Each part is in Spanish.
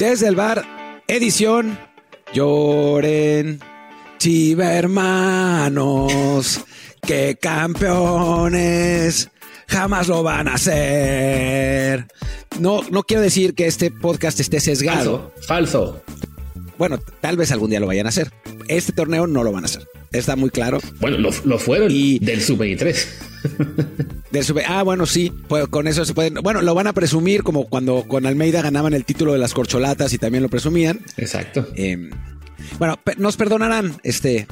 Desde el bar, edición Lloren, Chiva hermanos, que campeones jamás lo van a hacer. No, no quiero decir que este podcast esté sesgado. Falso. Bueno, tal vez algún día lo vayan a hacer. Este torneo no lo van a hacer. Está muy claro. Bueno, lo, fueron y del sub-23. Del sub ah, bueno, sí, pues con eso se pueden. Bueno, lo van a presumir como cuando con Almeida ganaban el título de las corcholatas y también lo presumían. Exacto. Eh, bueno, nos perdonarán este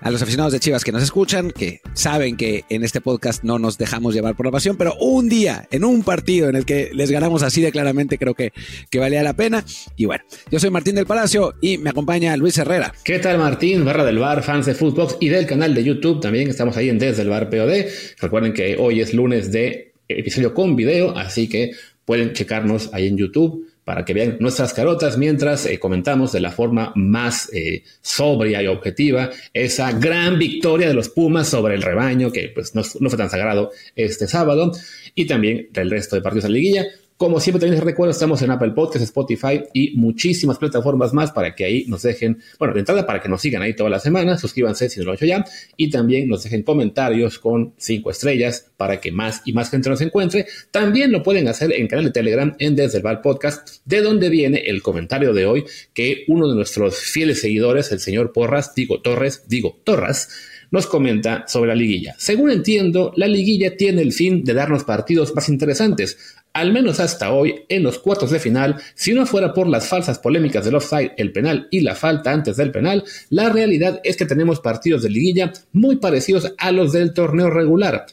a los aficionados de Chivas que nos escuchan, que saben que en este podcast no nos dejamos llevar por la pasión, pero un día, en un partido en el que les ganamos así de claramente, creo que, que valía la pena. Y bueno, yo soy Martín del Palacio y me acompaña Luis Herrera. ¿Qué tal Martín? Barra del Bar, fans de Footbox y del canal de YouTube. También estamos ahí en Desde el Bar POD. Recuerden que hoy es lunes de episodio con video, así que pueden checarnos ahí en YouTube para que vean nuestras carotas mientras eh, comentamos de la forma más eh, sobria y objetiva esa gran victoria de los Pumas sobre el rebaño, que pues no, fue tan sagrado este sábado, y también del resto de partidos de la liguilla. Como siempre también les recuerdo, estamos en Apple Podcasts, Spotify y muchísimas plataformas más para que ahí nos dejen, bueno, de entrada para que nos sigan ahí toda la semana, suscríbanse si no lo han hecho ya, y también nos dejen comentarios con cinco estrellas para que más y más gente nos encuentre. También lo pueden hacer en canal de Telegram en Desde el Bar Podcast, de donde viene el comentario de hoy que uno de nuestros fieles seguidores, el señor Porras, digo Torres, digo Torras, nos comenta sobre la liguilla. Según entiendo, la liguilla tiene el fin de darnos partidos más interesantes, al menos hasta hoy, en los cuartos de final, si no fuera por las falsas polémicas del offside, el penal y la falta antes del penal, la realidad es que tenemos partidos de liguilla muy parecidos a los del torneo regular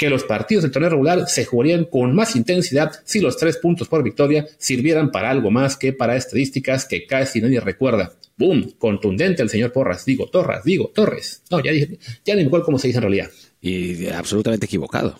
que los partidos del torneo regular se jugarían con más intensidad si los tres puntos por victoria sirvieran para algo más que para estadísticas que casi nadie recuerda. ¡Boom! Contundente el señor Porras. Digo, Torras, digo, Torres. No, ya dije, ya ni me acuerdo cómo se dice en realidad. Y absolutamente equivocado.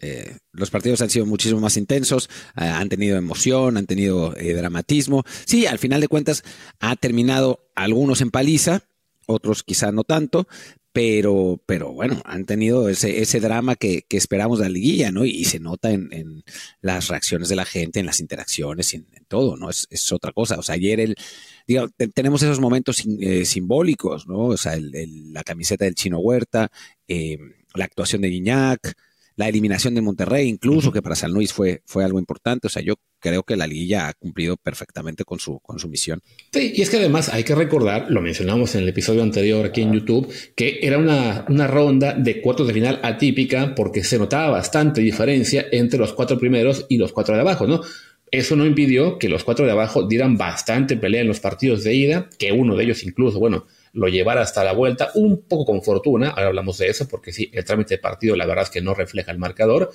Eh, los partidos han sido muchísimo más intensos, eh, han tenido emoción, han tenido eh, dramatismo. Sí, al final de cuentas ha terminado algunos en paliza, otros quizá no tanto, pero, pero bueno, han tenido ese, drama que, esperamos de la liguilla, ¿no? Y, se nota en, en, las reacciones de la gente, en las interacciones, en, en todo, ¿no? Es, otra cosa. O sea, ayer el, tenemos esos momentos simbólicos, ¿no? O sea, el, la camiseta del Chino Huerta, la actuación de Guiñac, la eliminación de Monterrey, incluso, que para San Luis fue, fue algo importante. O sea, yo creo que la liguilla ha cumplido perfectamente con su, con su misión. Sí, y es que además hay que recordar, lo mencionamos en el episodio anterior aquí en YouTube, que era una, una ronda de cuartos de final atípica porque se notaba bastante diferencia entre los cuatro primeros y los cuatro de abajo, ¿no? Eso no impidió que los cuatro de abajo dieran bastante pelea en los partidos de ida, que uno de ellos incluso, bueno, lo llevara hasta la vuelta, un poco con fortuna, ahora hablamos de eso, porque sí, el trámite de partido la verdad es que no refleja el marcador.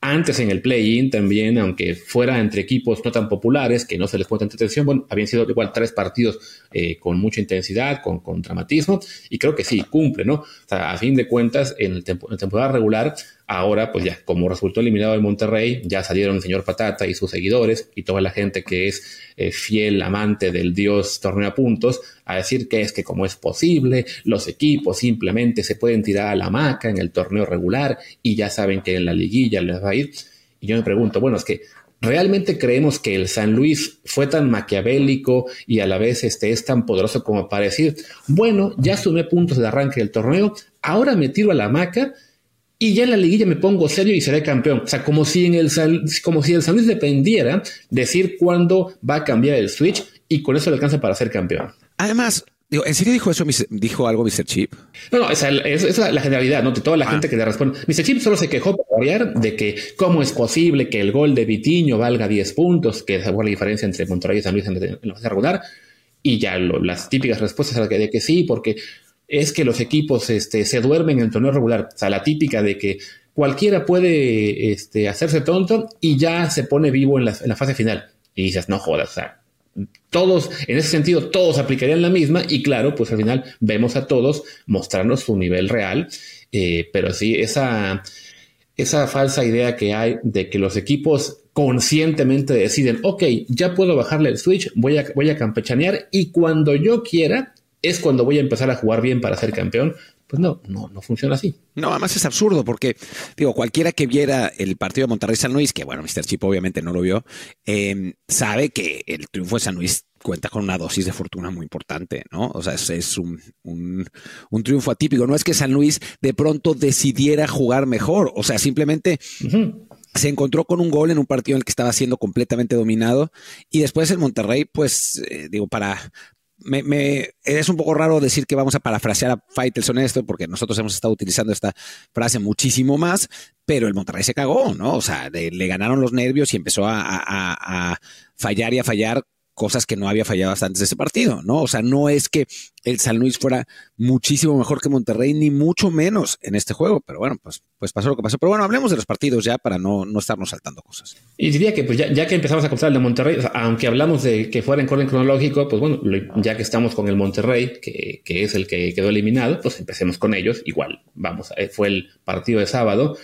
Antes en el play-in también, aunque fuera entre equipos no tan populares, que no se les pone tanta atención, habían sido igual tres partidos eh, con mucha intensidad, con, con, dramatismo, y creo que sí, cumple, ¿no? O sea, a fin de cuentas, en, el en la temporada regular Ahora, pues ya, como resultó eliminado de Monterrey, ya salieron el señor Patata y sus seguidores y toda la gente que es eh, fiel amante del dios torneo a puntos a decir que es que como es posible, los equipos simplemente se pueden tirar a la hamaca en el torneo regular y ya saben que en la liguilla les va a ir. Y yo me pregunto, bueno, es que ¿Realmente creemos que el San Luis fue tan maquiavélico y a la vez este, es tan poderoso como para decir, bueno, ya sumé puntos de arranque del torneo, ahora me tiro a la hamaca y ya en la liguilla me pongo serio y seré campeón. O sea, como si, en el, como si el San Luis dependiera decir cuándo va a cambiar el switch y con eso le alcanza para ser campeón. Además, Digo, ¿En serio dijo eso? ¿Dijo algo Mr. Chip? No, no, esa, es la generalidad, ¿no? De toda la ah. gente que le responde. Mr. Chip solo se quejó por variar de que cómo es posible que el gol de Vitiño valga 10 puntos, que es la diferencia entre Monterrey y San Luis en la fase regular. Y ya las típicas respuestas de que sí, porque es que los equipos este, se duermen en el torneo regular. O sea, la típica de que cualquiera puede este, hacerse tonto y ya se pone vivo en la, en la, fase final. Y dices, no jodas, o sea, todos, en ese sentido, todos aplicarían la misma y claro, pues al final vemos a todos mostrarnos su nivel real. Eh, pero sí, esa, esa falsa idea que hay de que los equipos conscientemente deciden, ok, ya puedo bajarle el switch, voy a, voy a campechanear y cuando yo quiera, es cuando voy a empezar a jugar bien para ser campeón. Pues no, no, no funciona así. No, además es absurdo porque, digo, cualquiera que viera el partido de Monterrey San Luis, que bueno, Mr. Chip obviamente no lo vio, eh, sabe que el triunfo de San Luis cuenta con una dosis de fortuna muy importante, ¿no? O sea, es, un, triunfo atípico. No es que San Luis de pronto decidiera jugar mejor, o sea, simplemente se encontró con un gol en un partido en el que estaba siendo completamente dominado y después el Monterrey, pues, eh, digo, para... Me, es un poco raro decir que vamos a parafrasear a Faitelson esto, porque nosotros hemos estado utilizando esta frase muchísimo más, pero el Monterrey se cagó, ¿no? O sea, le ganaron los nervios y empezó a fallar y a fallar cosas que no había fallado hasta antes de ese partido, ¿no? O sea, no es que el San Luis fuera muchísimo mejor que Monterrey, ni mucho menos en este juego, pero bueno, pues, pues pasó lo que pasó. Pero bueno, hablemos de los partidos ya para no, no estarnos saltando cosas. Y diría que pues ya, que empezamos a contar el de Monterrey, aunque hablamos de que fuera en orden cronológico, pues bueno, ya que estamos con el Monterrey, que, que es el que quedó eliminado, pues empecemos con ellos. Igual, vamos, fue el partido de sábado.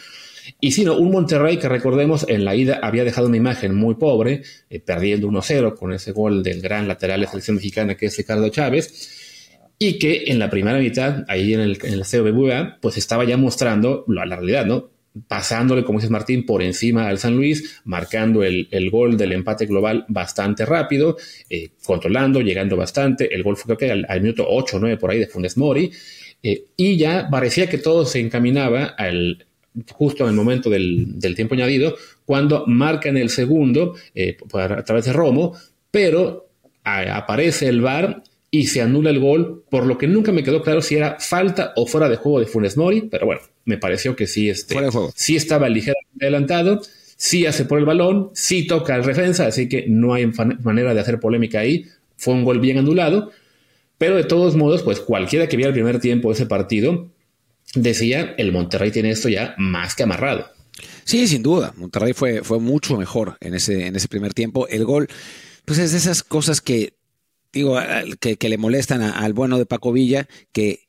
Y si no, un Monterrey que recordemos en la ida había dejado una imagen muy pobre, eh, perdiendo 1-0 con ese gol del gran lateral de selección mexicana que es Ricardo Chávez, y que en la primera mitad, ahí en el, en el pues estaba ya mostrando la, la realidad, ¿no? pasándole, como dice Martín, por encima al San Luis, marcando el, gol del empate global bastante rápido, eh, controlando, llegando bastante. El gol fue que al, minuto 8 o 9 por ahí de Funes Mori. Eh, y ya parecía que todo se encaminaba al, justo en el momento del, tiempo añadido, cuando marcan el segundo eh, a través de Romo, pero aparece el VAR y se anula el gol, por lo que nunca me quedó claro si era falta o fuera de juego de Funes Mori, pero bueno, me pareció que sí, este, sí estaba ligeramente adelantado, sí hace por el balón, sí toca al defensa, así que no hay manera de hacer polémica ahí, fue un gol bien anulado, pero de todos modos, pues cualquiera que viera el primer tiempo de ese partido, decía, el Monterrey tiene esto ya más que amarrado. Sí, sin duda. Monterrey fue, fue mucho mejor en ese, en ese primer tiempo. El gol, pues es de esas cosas que, digo, que, le molestan al bueno de Paco Villa, que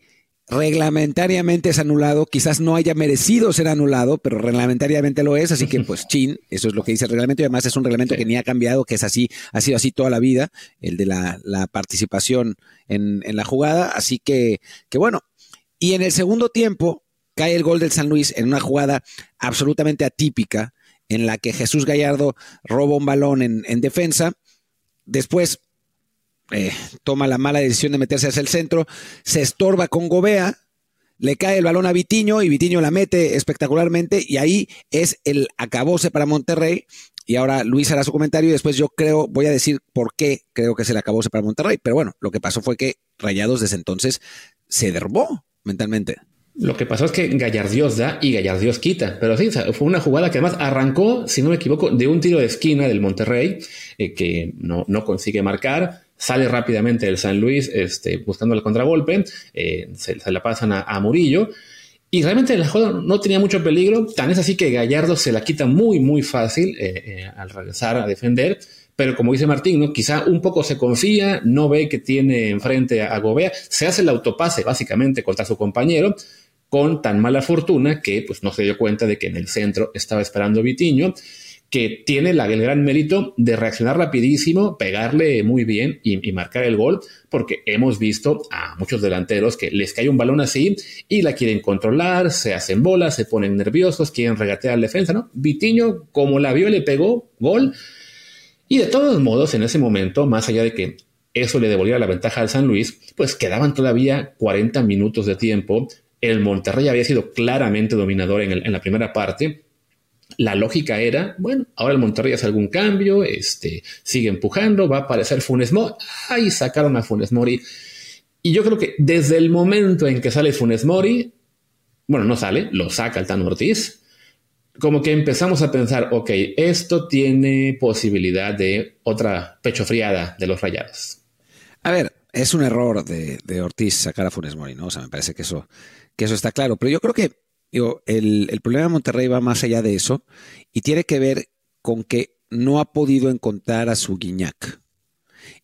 reglamentariamente es anulado, quizás no haya merecido ser anulado, pero reglamentariamente lo es, así que pues chin, eso es lo que dice el reglamento y además es un reglamento que ni ha cambiado, que es así, ha sido así toda la vida, el de la, participación en, en, la jugada, así que, que bueno, y en el segundo tiempo cae el gol del San Luis en una jugada absolutamente atípica en la que Jesús Gallardo roba un balón en, defensa. Después eh, toma la mala decisión de meterse hacia el centro, se estorba con Gobea, le cae el balón a Vitiño y Vitiño la mete espectacularmente y ahí es el acabose para Monterrey. Y ahora Luis hará su comentario y después yo creo, voy a decir por qué creo que es el acabose para Monterrey. Pero bueno, lo que pasó fue que Rayados desde entonces se derrubó mentalmente. Lo que pasó es que Gallardios da y Gallardios quita. Pero sí, fue una jugada que además arrancó, si no me equivoco, de un tiro de esquina del Monterrey, eh, que no, consigue marcar. Sale rápidamente el San Luis este, buscando el contragolpe. Eh, se, la pasan a, Murillo. Y realmente la jugada no tenía mucho peligro. Tan es así que Gallardo se la quita muy, muy fácil eh, al regresar a defender pero como dice Martín, ¿no? quizá un poco se confía, no ve que tiene enfrente a, Gobea, se hace el autopase básicamente contra su compañero, con tan mala fortuna que pues, no se dio cuenta de que en el centro estaba esperando Vitiño, que tiene el gran mérito de reaccionar rapidísimo, pegarle muy bien y, marcar el gol, porque hemos visto a muchos delanteros que les cae un balón así y la quieren controlar, se hacen bolas, se ponen nerviosos, quieren regatear la defensa, ¿no? Vitiño, como la vio, le pegó gol y de todos modos, en ese momento, más allá de que eso le devolviera la ventaja al San Luis, pues quedaban todavía 40 minutos de tiempo. El Monterrey había sido claramente dominador en, la primera parte. La lógica era, bueno, ahora el Monterrey hace algún cambio, este, sigue empujando, va a aparecer Funes Mori. ¡Ay! Sacaron a Funes Mori. Y yo creo que desde el momento en que sale Funes Mori, bueno, no sale, lo saca el Tan Ortiz, como que empezamos a pensar, ok, esto tiene posibilidad de otra pecho friada de los rayados. A ver, es un error de, Ortiz sacar a Funes Mori, ¿no? O sea, me parece que eso, que eso está claro. Pero yo creo que digo, el, el problema de Monterrey va más allá de eso y tiene que ver con que no ha podido encontrar a su Guiñac.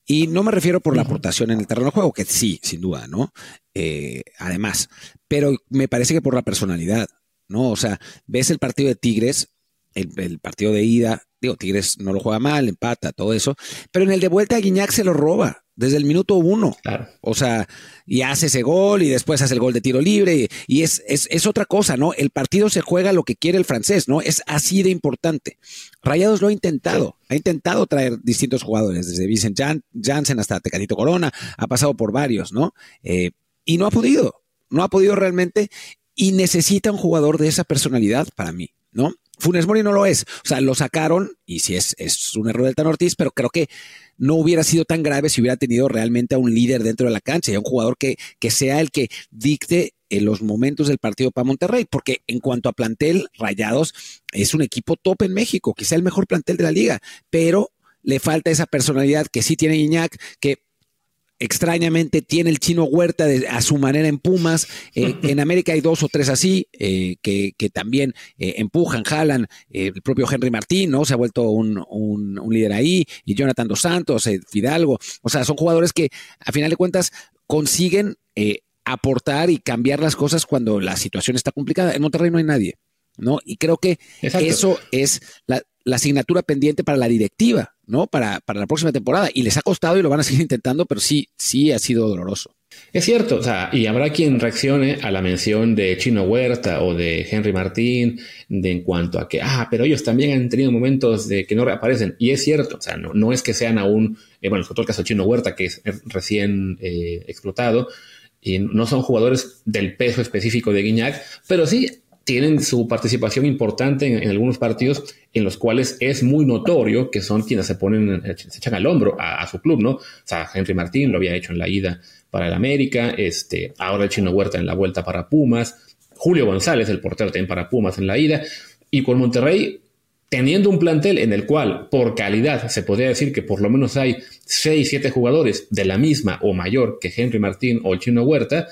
Y no me refiero por la aportación en el terreno de juego, que sí, sin duda, ¿no? Eh, además, pero me parece que por la personalidad. ¿No? O sea, ves el partido de Tigres, el, partido de ida, digo, Tigres no lo juega mal, empata, todo eso, pero en el de vuelta Guiñac se lo roba. desde el minuto uno. O sea, y hace ese gol y después hace el gol de tiro libre y, es, es, otra cosa, ¿no? El partido se juega lo que quiere el francés, ¿no? Es así de importante. Rayados lo ha intentado, ha intentado traer distintos jugadores, desde Vincent Janssen hasta Tecatito Corona, ha pasado por varios, ¿no? Eh, y no ha podido, no ha podido realmente y necesita un jugador de esa personalidad para mí, ¿no? Funes Mori no lo es. O sea, lo sacaron y sí es, es un error del Tan Ortiz, pero creo que no hubiera sido tan grave si hubiera tenido realmente a un líder dentro de la cancha y a un jugador que, que sea el que dicte en los momentos del partido para Monterrey, porque en cuanto a plantel, Rayados es un equipo top en México, quizá el mejor plantel de la liga, pero le falta esa personalidad que sí tiene Iñak, que extrañamente tiene el chino Huerta a su manera en Pumas. Eh, en América hay dos o tres así, eh, que, también eh, empujan, jalan. el propio Henry Martín, ¿no? Se ha vuelto un, líder ahí. Y Jonathan Dos Santos, Fidalgo. O sea, son jugadores que, a final de cuentas, consiguen aportar y cambiar las cosas cuando la situación está complicada. En Monterrey no hay nadie. ¿no? Y creo que eso es la, la asignatura pendiente para la directiva, ¿no? Para, para la próxima temporada. Y les ha costado y lo van a seguir intentando, pero sí, sí ha sido doloroso. Es cierto, o sea, y habrá quien reaccione a la mención de Chino Huerta o de Henry Martín de en cuanto a que, ah, pero ellos también han tenido momentos de que no reaparecen. Y es cierto, o sea, no, es que sean aún, eh, bueno, sobre todo el caso de Chino Huerta, que es recién eh, explotado, y no son jugadores del peso específico de Guiñac, pero sí tienen su participación importante en, algunos partidos en los cuales es muy notorio que son quienes se ponen, se echan al hombro a, su club, ¿no? O sea, Henry Martín lo había hecho en la ida para el América, este, ahora el Chino Huerta en la vuelta para Pumas, Julio González, el portero también para Pumas en la ida, y con Monterrey, teniendo un plantel en el cual, por calidad, se podría decir que por lo menos hay 6, 7 jugadores de la misma o mayor que Henry Martín o el Chino Huerta,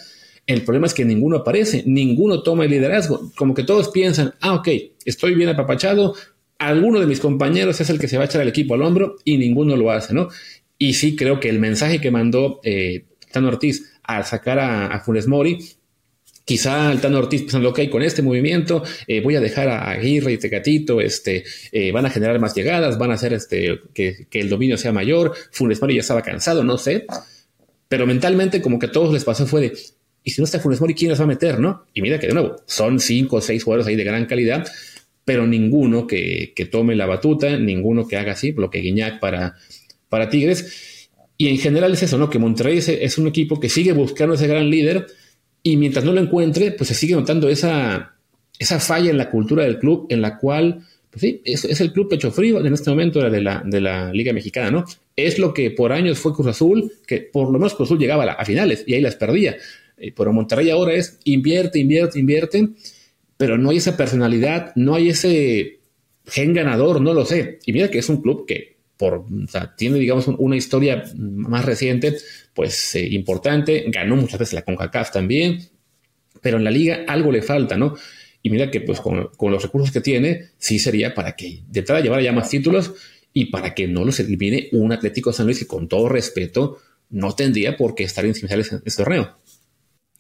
el problema es que ninguno aparece, ninguno toma el liderazgo. Como que todos piensan, ah, ok, estoy bien apapachado, alguno de mis compañeros es el que se va a echar el equipo al hombro y ninguno lo hace, ¿no? Y sí creo que el mensaje que mandó eh, Tano Ortiz al sacar a, Funes Mori, quizá el Tano Ortiz pensando, ok, con este movimiento eh, voy a dejar a Aguirre y Tecatito, este, eh, van a generar más llegadas, van a hacer este, que, que el dominio sea mayor, Funes Mori ya estaba cansado, no sé, pero mentalmente como que a todos les pasó fue de, y si no está Funes Mori, ¿quién las va a meter, no? Y mira que de nuevo, son cinco o seis jugadores ahí de gran calidad, pero ninguno que, tome la batuta, ninguno que haga así, lo que Guiñac para, para Tigres. Y en general es eso, ¿no? Que Monterrey es, un equipo que sigue buscando ese gran líder y mientras no lo encuentre, pues se sigue notando esa, esa falla en la cultura del club en la cual, pues sí, es, el club pecho frío en este momento de la, de la Liga Mexicana, ¿no? Es lo que por años fue Cruz Azul, que por lo menos Cruz Azul llegaba a finales y ahí las perdía. Eh, pero Monterrey ahora es invierte, invierte, invierte, pero no hay esa personalidad, no hay ese gen ganador, no lo sé. Y mira que es un club que por, tiene, digamos, una historia más reciente, pues eh, importante, ganó muchas veces la CONCACAF también, pero en la liga algo le falta, ¿no? Y mira que pues con, los recursos que tiene, sí sería para que de entrada llevara ya más títulos y para que no los elimine un Atlético San Luis que con todo respeto no tendría por qué estar en semifinales en este torneo.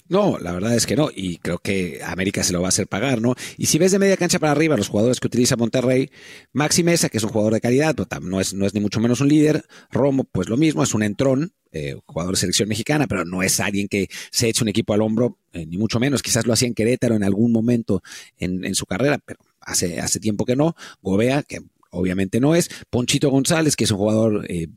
No, la verdad es que no, y creo que América se lo va a hacer pagar, ¿no? Y si ves de media cancha para arriba los jugadores que utiliza Monterrey, Maxi Mesa, que es un jugador de calidad, no es, no es ni mucho menos un líder, Romo, pues lo mismo, es un entrón, eh, jugador de selección mexicana, pero no es alguien que se eche un equipo al hombro, eh, ni mucho menos, quizás lo hacía en Querétaro en algún momento en, en su carrera, pero hace, hace tiempo que no, Gobea, que obviamente no es, Ponchito González, que es un jugador... Eh,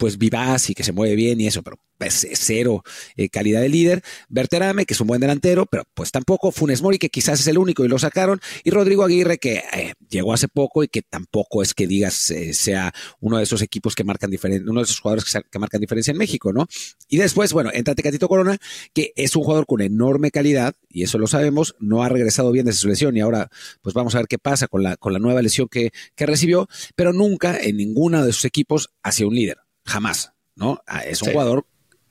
pues vivaz y que se mueve bien y eso, pero pues, cero eh, calidad de líder. Berterame, que es un buen delantero, pero pues tampoco. Funes Mori, que quizás es el único y lo sacaron. Y Rodrigo Aguirre, que eh, llegó hace poco y que tampoco es que digas eh, sea uno de esos equipos que marcan diferencia, uno de esos jugadores que, marcan diferencia en México, ¿no? Y después, bueno, entra Tecatito Corona, que es un jugador con enorme calidad, y eso lo sabemos, no ha regresado bien de su lesión y ahora pues vamos a ver qué pasa con la, con la nueva lesión que, que recibió, pero nunca en ninguno de sus equipos hacia un líder jamás, ¿no? Ah, es un jugador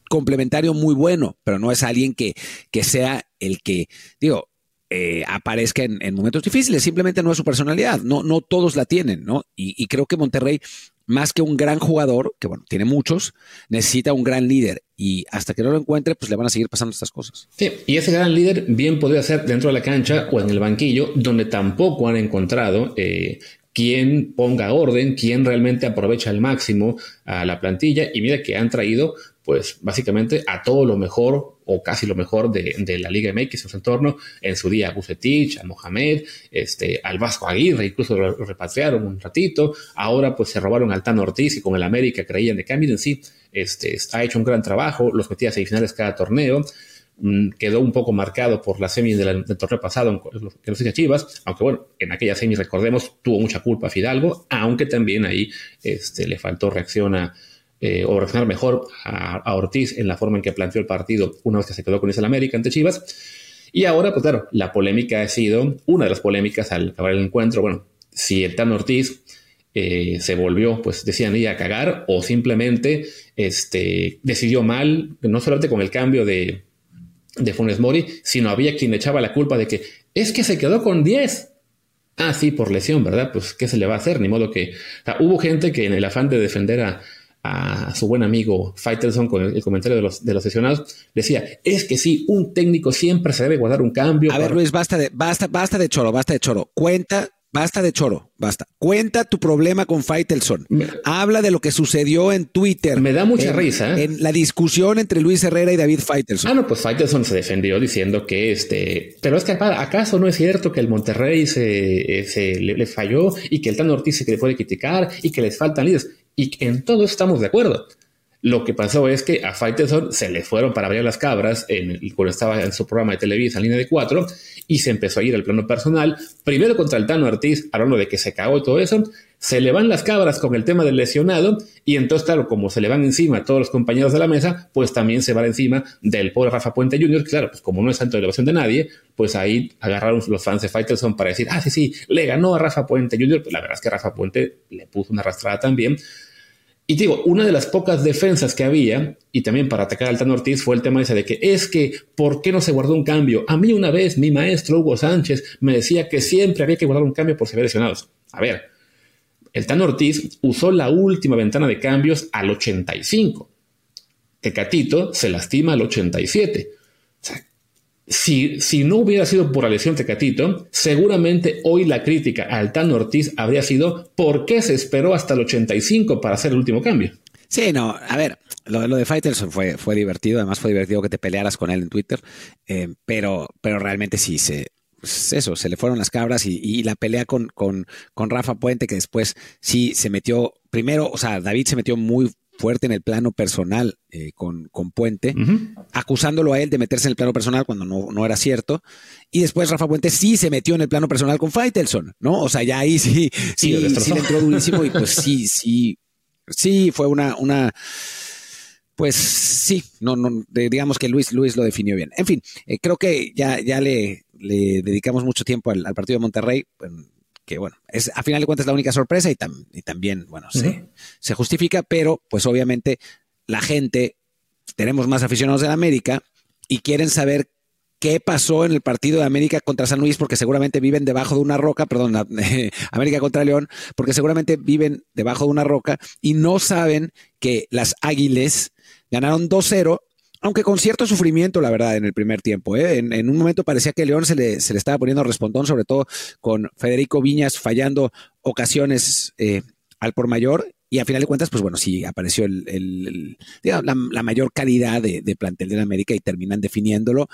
complementario muy bueno, pero no es alguien que, que sea el que, digo, eh, aparezca en, momentos difíciles, simplemente no es su personalidad, no, no todos la tienen, ¿no? Y, creo que Monterrey, más que un gran jugador, que bueno, tiene muchos, necesita un gran líder y hasta que no lo encuentre, pues le van a seguir pasando estas cosas. Sí, y ese gran líder bien podría ser dentro de la cancha o en el banquillo, donde tampoco han encontrado eh, quién ponga orden, quién realmente aprovecha al máximo a la plantilla. Y mira que han traído pues básicamente a todo lo mejor o casi lo mejor de, la Liga MX en su entorno, en su día a Bucetich, a Mohamed, este, al Vasco Aguirre, incluso lo, repatriaron un ratito, ahora pues se robaron al Tan Ortiz y con el América creían de cambio en sí, este, ha hecho un gran trabajo, los metía a semifinales cada torneo, quedó un poco marcado por la semi del, torneo pasado que los hizo Chivas, aunque bueno, en aquella semi recordemos tuvo mucha culpa Fidalgo, aunque también ahí este, le faltó reacción eh, o reaccionar mejor a, Ortiz en la forma en que planteó el partido una vez que se quedó con ese América ante Chivas. Y ahora, pues claro, la polémica ha sido, una de las polémicas al acabar el encuentro, bueno, si el Tan Ortiz eh, se volvió, pues decían ella a cagar o simplemente este, decidió mal, no solamente con el cambio de, de Funes Mori, sino había quien echaba la culpa de que es que se quedó con 10. Ah, sí, por lesión, ¿verdad? Pues, ¿qué se le va a hacer? Ni modo que... hubo gente que en el afán de defender a, a su buen amigo Faitelson con el, comentario de los, de los sesionados, decía, es que sí, un técnico siempre se debe guardar un cambio. A ver, Luis, basta de, basta, basta de choro, basta de choro. Cuenta, basta de choro, basta. Cuenta tu problema con Faitelson. Habla de lo que sucedió en Twitter. Me da mucha risa. ¿eh? En la discusión entre Luis Herrera y David Faitelson. Ah, no, pues Faitelson se defendió diciendo que este, pero es que acaso no es cierto que el Monterrey se, se le, falló y que el Tan Ortiz se le puede criticar y que les faltan líderes. Y en todo estamos de acuerdo. Lo que pasó es que a Faitelson se le fueron para abrir las cabras en cuando estaba en su programa de Televisa en línea de cuatro y se empezó a ir al plano personal. Primero contra el Tano Ortiz, hablando de que se cagó y todo eso. Se le van las cabras con el tema del lesionado y entonces, claro, como se le van encima a todos los compañeros de la mesa, pues también se va encima del pobre Rafa Puente Jr., claro, pues como no es santo de elevación de nadie, pues ahí agarraron los fans de Faitelson para decir, ah, sí, sí, le ganó a Rafa Puente Jr., pues la verdad es que Rafa Puente le puso una arrastrada también. Y digo, una de las pocas defensas que había, y también para atacar al Tano Ortiz, fue el tema ese de que es que, ¿por qué no se guardó un cambio? A mí una vez mi maestro Hugo Sánchez me decía que siempre había que guardar un cambio por había lesionados. A ver, el Tano Ortiz usó la última ventana de cambios al 85. Tecatito se lastima al 87. Si, si, no hubiera sido por la lesión Tecatito, seguramente hoy la crítica al Tano Ortiz habría sido ¿por qué se esperó hasta el 85 para hacer el último cambio? Sí, no, a ver, lo, de Faitelson fue, fue divertido, además fue divertido que te pelearas con él en Twitter, eh, pero, pero realmente sí, se, pues eso, se le fueron las cabras y, la pelea con, con, con Rafa Puente, que después sí se metió, primero, o sea, David se metió muy fuerte en el plano personal eh, con, con, Puente, acusándolo a él de meterse en el plano personal cuando no, no, era cierto. Y después Rafa Puente sí se metió en el plano personal con Faitelson, ¿no? O sea, ya ahí sí, sí, sí, le entró durísimo y pues sí, sí, sí, fue una, una, pues sí, no, no, digamos que Luis, Luis lo definió bien. En fin, eh, creo que ya, ya le, le dedicamos mucho tiempo al, partido de Monterrey que bueno, es a final de cuentas la única sorpresa y, y también, bueno, se, se, justifica, pero pues obviamente la gente, tenemos más aficionados de la América y quieren saber qué pasó en el partido de América contra San Luis, porque seguramente viven debajo de una roca, perdón, América contra León, porque seguramente viven debajo de una roca y no saben que las Águiles ganaron 2-0 aunque con cierto sufrimiento, la verdad, en el primer tiempo. ¿eh? En, un momento parecía que León se le, se le estaba poniendo respondón, sobre todo con Federico Viñas fallando ocasiones eh, al por mayor. Y a final de cuentas, pues bueno, sí apareció el, la, mayor calidad de, plantel de la América y terminan definiéndolo,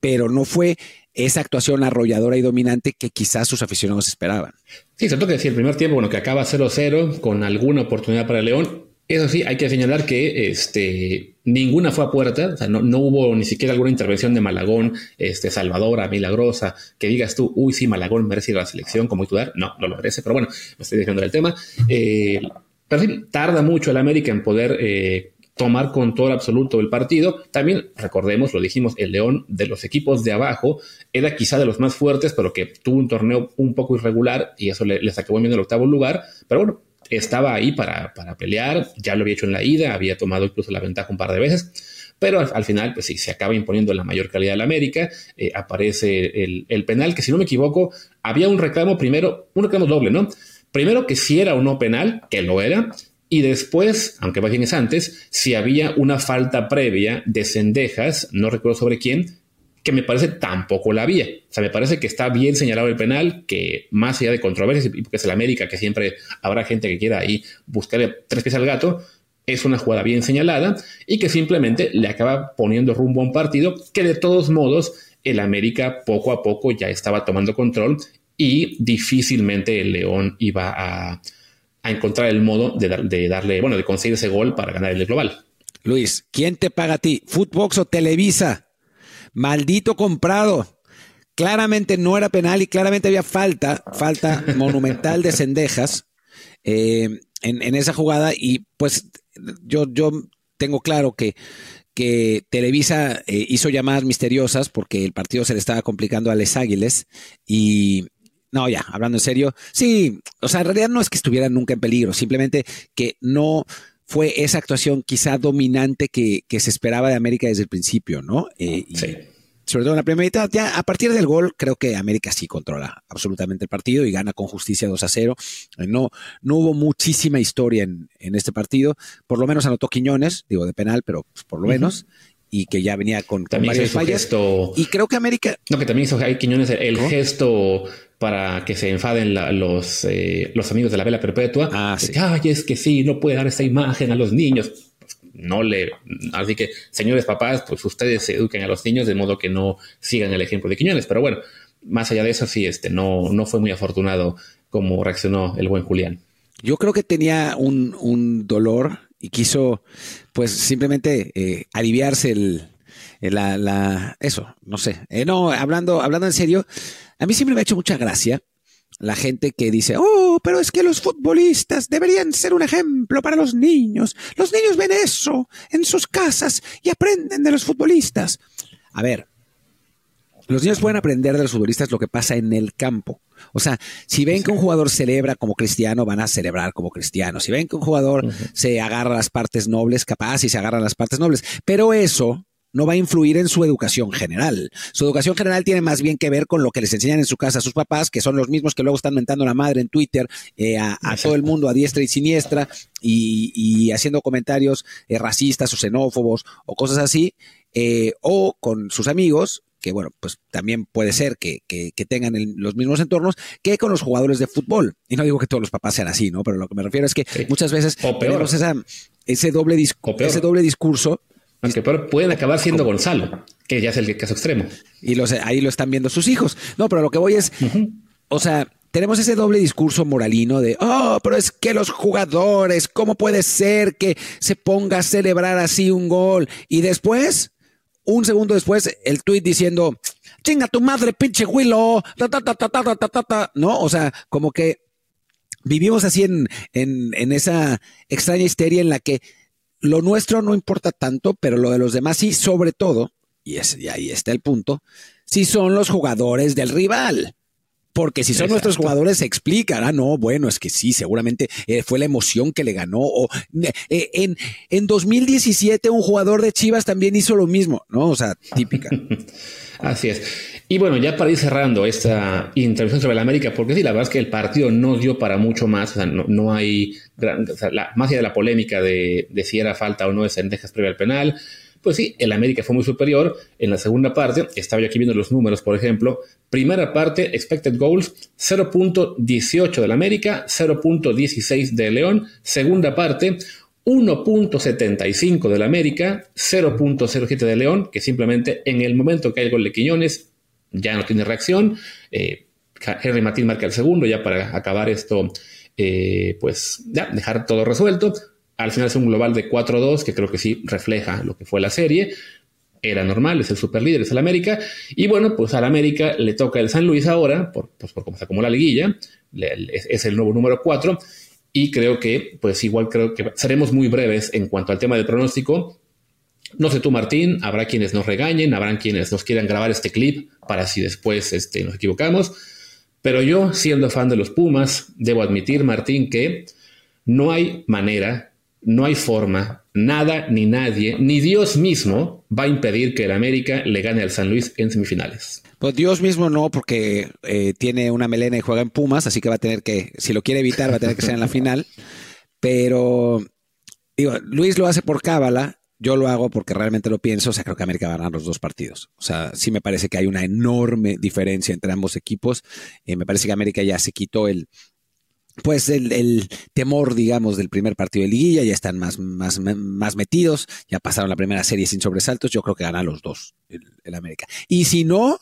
pero no fue esa actuación arrolladora y dominante que quizás sus aficionados esperaban. Sí, cierto que sí, el primer tiempo, bueno, que acaba 0-0 con alguna oportunidad para León, eso sí, hay que señalar que este, ninguna fue a puerta, o sea, no, no, hubo ni siquiera alguna intervención de Malagón, este, Salvadora, Milagrosa, que digas tú, uy, sí, Malagón merece ir a la selección como titular. No, no lo merece, pero bueno, me estoy dejando del tema. Eh, pero sí, tarda mucho el América en poder eh, tomar control absoluto del partido. También recordemos, lo dijimos, el León de los equipos de abajo era quizá de los más fuertes, pero que tuvo un torneo un poco irregular y eso le, les acabó en el octavo lugar. Pero bueno, estaba ahí para, pelear, ya lo había hecho en la ida, había tomado incluso la ventaja un par de veces, pero al, final, pues sí, se acaba imponiendo la mayor calidad de la América, eh, aparece el, penal, que si no me equivoco, había un reclamo primero, un reclamo doble, ¿no? Primero que si era o no penal, que lo era, y después, aunque bien es antes, si había una falta previa de Cendejas, no recuerdo sobre quién, que me parece tampoco la había. O sea, me parece que está bien señalado el penal, que más allá de controversias, y porque es el América, que siempre habrá gente que quiera ahí buscarle tres pies al gato, es una jugada bien señalada y que simplemente le acaba poniendo rumbo a un partido que de todos modos el América poco a poco ya estaba tomando control y difícilmente el León iba a, encontrar el modo de, de, darle, bueno, de conseguir ese gol para ganar el global. Luis, ¿quién te paga a ti? ¿Footbox o Televisa? Maldito comprado. Claramente no era penal y claramente había falta, falta monumental de cendejas eh, en, esa jugada. Y pues yo, yo tengo claro que, que Televisa eh, hizo llamadas misteriosas porque el partido se le estaba complicando a Les Águiles y, no, ya, hablando en serio, sí, o sea, en realidad no es que estuviera nunca en peligro, simplemente que no fue esa actuación quizá dominante que, se esperaba de América desde el principio, ¿no? Eh, sí. Sobre todo en la primera mitad, ya a partir del gol, creo que América sí controla absolutamente el partido y gana con justicia 2 a 0. Eh, no, no hubo muchísima historia en, este partido, por lo menos anotó Quiñones, digo de penal, pero pues, por lo menos y que ya venía con, varias fallas. y creo que América. No, que también hizo Quiñones el, gesto para que se enfaden los, eh, los amigos de la vela perpetua. Ah, sí. Ay, es que sí, no puede dar esta imagen a los niños. Pues, no le. Así que, señores papás, pues ustedes eduquen a los niños de modo que no sigan el ejemplo de Quiñones. Pero bueno, más allá de eso, sí, este, no, no fue muy afortunado como reaccionó el buen Julián. Yo creo que tenía un, un dolor y quiso, pues, simplemente eh, aliviarse el, la, la, eso, no sé. Eh, no, hablando, hablando en serio, a mí siempre me ha hecho mucha gracia la gente que dice, oh, pero es que los futbolistas deberían ser un ejemplo para los niños. Los niños ven eso en sus casas y aprenden de los futbolistas. A ver, los niños pueden aprender de los futbolistas lo que pasa en el campo. O sea, si ven que un jugador celebra como cristiano, van a celebrar como cristiano. Si ven que un jugador se agarra las partes nobles, capaz y se agarran las partes nobles. Pero eso no va a influir en su educación general. Su educación general tiene más bien que ver con lo que les enseñan en su casa a sus papás, que son los mismos que luego están mentando la madre en Twitter eh, a, todo el mundo a diestra y siniestra y, haciendo comentarios eh, racistas o xenófobos o cosas así, eh, o con sus amigos que bueno, pues también puede ser que, tengan los mismos entornos que con los jugadores de fútbol. Y no digo que todos los papás sean así, ¿no? Pero lo que me refiero es que muchas veces tenemos ese, doble ese doble discurso aunque pueden acabar siendo Gonzalo, que ya es el caso extremo. Y los, ahí lo están viendo sus hijos. No, pero lo que voy es, o sea, tenemos ese doble discurso moralino de, oh, pero es que los jugadores, ¿cómo puede ser que se ponga a celebrar así un gol? Y después, un segundo después, el tuit diciendo, chinga tu madre, pinche Willow, ¿no? O sea, como que vivimos así en, en, en esa extraña histeria en la que lo nuestro no importa tanto, pero lo de los demás sí, sobre todo, y, es, y ahí está el punto, si son los jugadores del rival. Porque si son nuestros jugadores, se explicará, no, bueno, es que sí, seguramente eh, fue la emoción que le ganó. O, eh, en, en 2017 un jugador de Chivas también hizo lo mismo, ¿no? O sea, típica. Así es. Y bueno, ya para ir cerrando esta intervención sobre la América, porque sí, la verdad es que el partido no dio para mucho más, o sea, no, hay, más allá de la polémica de, de, si era falta o no de Sendejas previa al penal, pues sí, el América fue muy superior. En la segunda parte, estaba yo aquí viendo los números, por ejemplo, primera parte, expected goals, 0.18 del América, 0.16 de León, segunda parte, 1.75 del América, 0.07 de León, que simplemente en el momento que hay el gol de Quiñones ya no tiene reacción. Eh, Henry Martín marca el segundo ya para acabar esto, eh, pues ya dejar todo resuelto. Al final es un global de 4-2 que creo que sí refleja lo que fue la serie. Era normal, es el superlíder, es el América. Y bueno, pues al América le toca el San Luis ahora, por, pues por cómo se acumula la liguilla, es, el nuevo número 4 y creo que, pues igual creo que seremos muy breves en cuanto al tema del pronóstico. No sé tú, Martín, habrá quienes nos regañen, habrán quienes nos quieran grabar este clip para si después este, nos equivocamos. Pero yo, siendo fan de los Pumas, debo admitir, Martín, que no hay manera, no hay forma, nada ni nadie, ni Dios mismo va a impedir que el América le gane al San Luis en semifinales. Pues Dios mismo no, porque eh, tiene una melena y juega en Pumas, así que va a tener que, si lo quiere evitar, va a tener que ser en la final. Pero, digo, Luis lo hace por cábala yo lo hago porque realmente lo pienso, o sea, creo que América va a ganar los dos partidos. O sea, sí me parece que hay una enorme diferencia entre ambos equipos. Eh, me parece que América ya se quitó el, pues el, temor, digamos, del primer partido de liguilla, ya están más, más, más metidos, ya pasaron la primera serie sin sobresaltos, yo creo que ganan los dos el América. Y si no,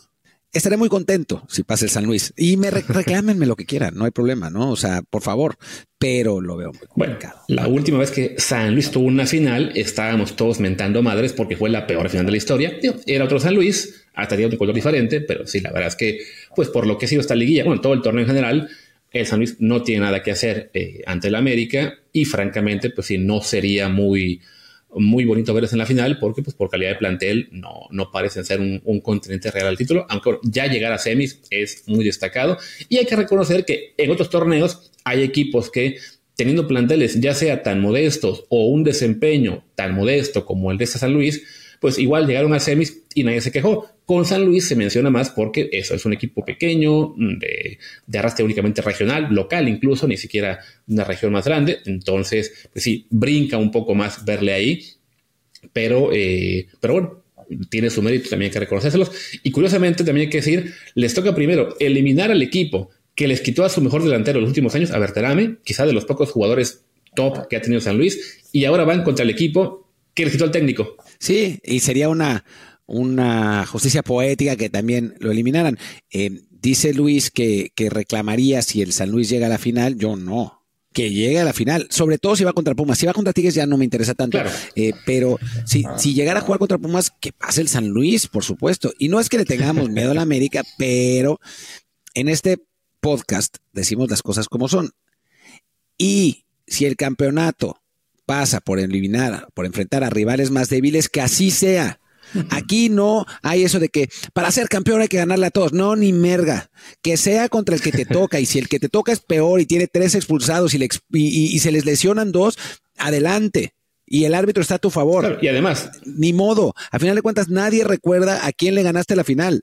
estaré muy contento si pasa el San Luis. Y me reclámenme lo que quieran, no hay problema, ¿no? O sea, por favor, pero lo veo muy complicado. Bueno, la última vez que San Luis tuvo una final, estábamos todos mentando madres porque fue la peor final de la historia. Era otro San Luis, hasta tenía un color diferente, pero sí, la verdad es que, pues por lo que ha sido esta liguilla, bueno, todo el torneo en general, el San Luis no tiene nada que hacer eh, ante el América y francamente, pues sí, no sería muy muy bonito verles en la final porque pues por calidad de plantel no, no parecen ser un, un, continente real al título, aunque ya llegar a semis es muy destacado. Y hay que reconocer que en otros torneos hay equipos que teniendo planteles ya sea tan modestos o un desempeño tan modesto como el de San Luis, pues igual llegaron a semis y nadie se quejó. Con San Luis se menciona más porque eso es un equipo pequeño, mm, de, de arrastre únicamente regional, local incluso, ni siquiera una región más grande. Entonces, pues sí, brinca un poco más verle ahí. Pero, eh, pero bueno, tiene su mérito, también que reconocérselos. Y curiosamente, también hay que decir, les toca primero eliminar al equipo que les quitó a su mejor delantero en los últimos años, a Berterame, quizá de los pocos jugadores top que ha tenido San Luis, y ahora van contra el equipo que quitó al técnico. Sí, y sería una, una justicia poética que también lo eliminaran. Eh, dice Luis que, que reclamaría si el San Luis llega a la final, yo no que llegue a la final, sobre todo si va contra Pumas. Si va contra Tigres ya no me interesa tanto, eh, pero si, si llegara a jugar contra Pumas, que pase el San Luis, por supuesto. Y no es que le tengamos miedo a la América, pero en este podcast decimos las cosas como son. Y si el campeonato pasa por eliminar, por enfrentar a rivales más débiles, que así sea. Aquí no hay eso de que para ser campeón hay que ganarle a todos. No, ni merga. Que sea contra el que te toca. Y si el que te toca es peor y tiene tres expulsados y, y se les lesionan dos, adelante y el árbitro está a tu favor. y además, ni modo. A final de cuentas, nadie recuerda a quién le ganaste la final.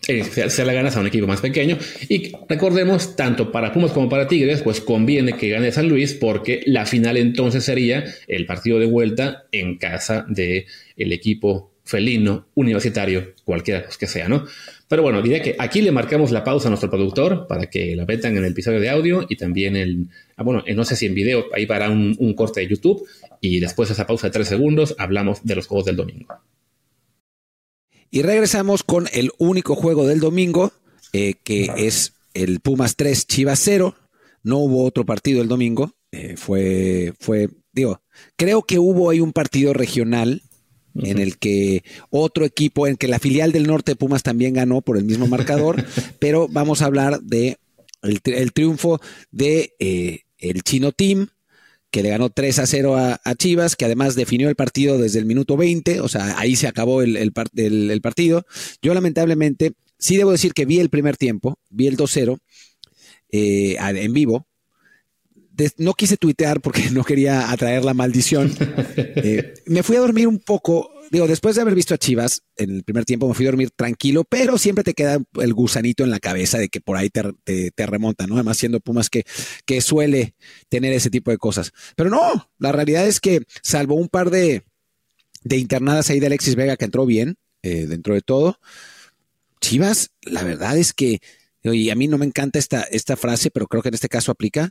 se, la ganas a un equipo más pequeño. Y recordemos, tanto para Pumas como para Tigres, pues conviene que gane San Luis, porque la final entonces sería el partido de vuelta en casa del el equipo felino, universitario, cualquiera que sea, ¿no? Pero bueno, diría que aquí le marcamos la pausa a nuestro productor para que la metan en el episodio de audio y también el, ah, bueno, no sé si en video, ahí para un, un corte de YouTube y después de esa pausa de tres segundos hablamos de los juegos del domingo. Y regresamos con el único juego del domingo, eh, que es el Pumas 3, Chivas 0. No hubo otro partido el domingo. Eh, fue, fue, digo, creo que hubo ahí un partido regional en el que otro equipo, en que la filial del norte de Pumas también ganó por el mismo marcador, pero vamos a hablar de el, triunfo de eh, el Chino Team, que le ganó 3 a 0 a, Chivas, que además definió el partido desde el minuto 20, o sea, ahí se acabó el, el, partido. Yo lamentablemente, sí debo decir que vi el primer tiempo, vi el 2-0 eh, en vivo, no quise tuitear porque no quería atraer la maldición. Eh, me fui a dormir un poco, digo, después de haber visto a Chivas en el primer tiempo, me fui a dormir tranquilo, pero siempre te queda el gusanito en la cabeza de que por ahí te, remonta, ¿no? Además, siendo Pumas que, que suele tener ese tipo de cosas. Pero no, la realidad es que, salvo un par de, de internadas ahí de Alexis Vega que entró bien, eh, dentro de todo, Chivas, la verdad es que, y a mí no me encanta esta, esta frase, pero creo que en este caso aplica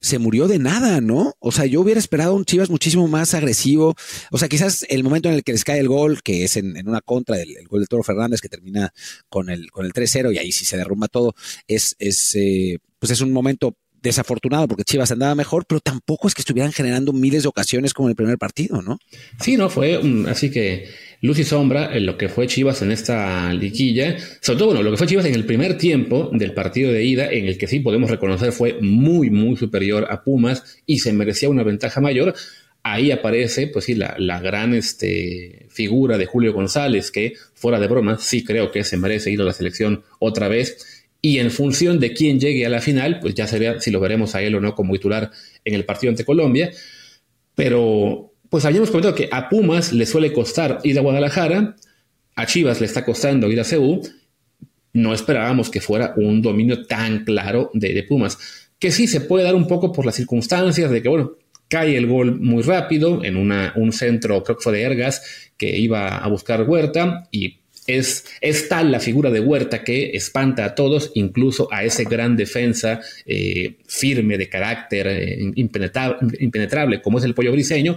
se murió de nada, ¿no? O sea, yo hubiera esperado un Chivas muchísimo más agresivo. O sea, quizás el momento en el que les cae el gol, que es en, una contra del gol de Toro Fernández, que termina con el, con el 3-0 y ahí sí se derrumba todo, es, es eh, pues es un momento desafortunado porque Chivas andaba mejor, pero tampoco es que estuvieran generando miles de ocasiones como en el primer partido, ¿no? Sí, no, fue así que luz y sombra en lo que fue Chivas en esta liguilla, sobre todo, bueno, lo que fue Chivas en el primer tiempo del partido de ida, en el que sí podemos reconocer fue muy, muy superior a Pumas y se merecía una ventaja mayor. Ahí aparece, pues sí, la, la gran este, figura de Julio González, que fuera de broma, sí creo que se merece ir a la selección otra vez y en función de quién llegue a la final, pues ya sería si lo veremos a él o no como titular en el partido ante Colombia. Pero, pues habíamos comentado que a Pumas le suele costar ir a Guadalajara, a Chivas le está costando ir a Ceú. No esperábamos que fuera un dominio tan claro de, Pumas, que sí se puede dar un poco por las circunstancias de que, bueno, cae el gol muy rápido en un centro, creo que fue de Ergas, que iba a buscar Huerta y es, tal la figura de Huerta que espanta a todos, incluso a ese gran defensa eh, firme de carácter eh, impenetrable, como es el pollo briseño,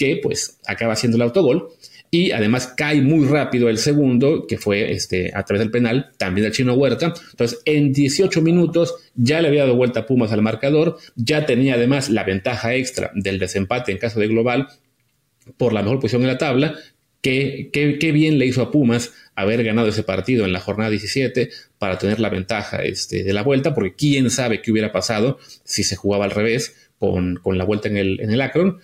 que pues acaba haciendo el autogol. Y además cae muy rápido el segundo, que fue este, a través del penal, también del chino Huerta. Entonces, en 18 minutos ya le había dado vuelta Pumas al marcador, ya tenía además la ventaja extra del desempate en caso de global por la mejor posición en la tabla. Qué, qué, bien le hizo a Pumas haber ganado ese partido en la jornada 17 para tener la ventaja este, de la vuelta, porque quién sabe qué hubiera pasado si se jugaba al revés con, con la vuelta en el, en el Akron.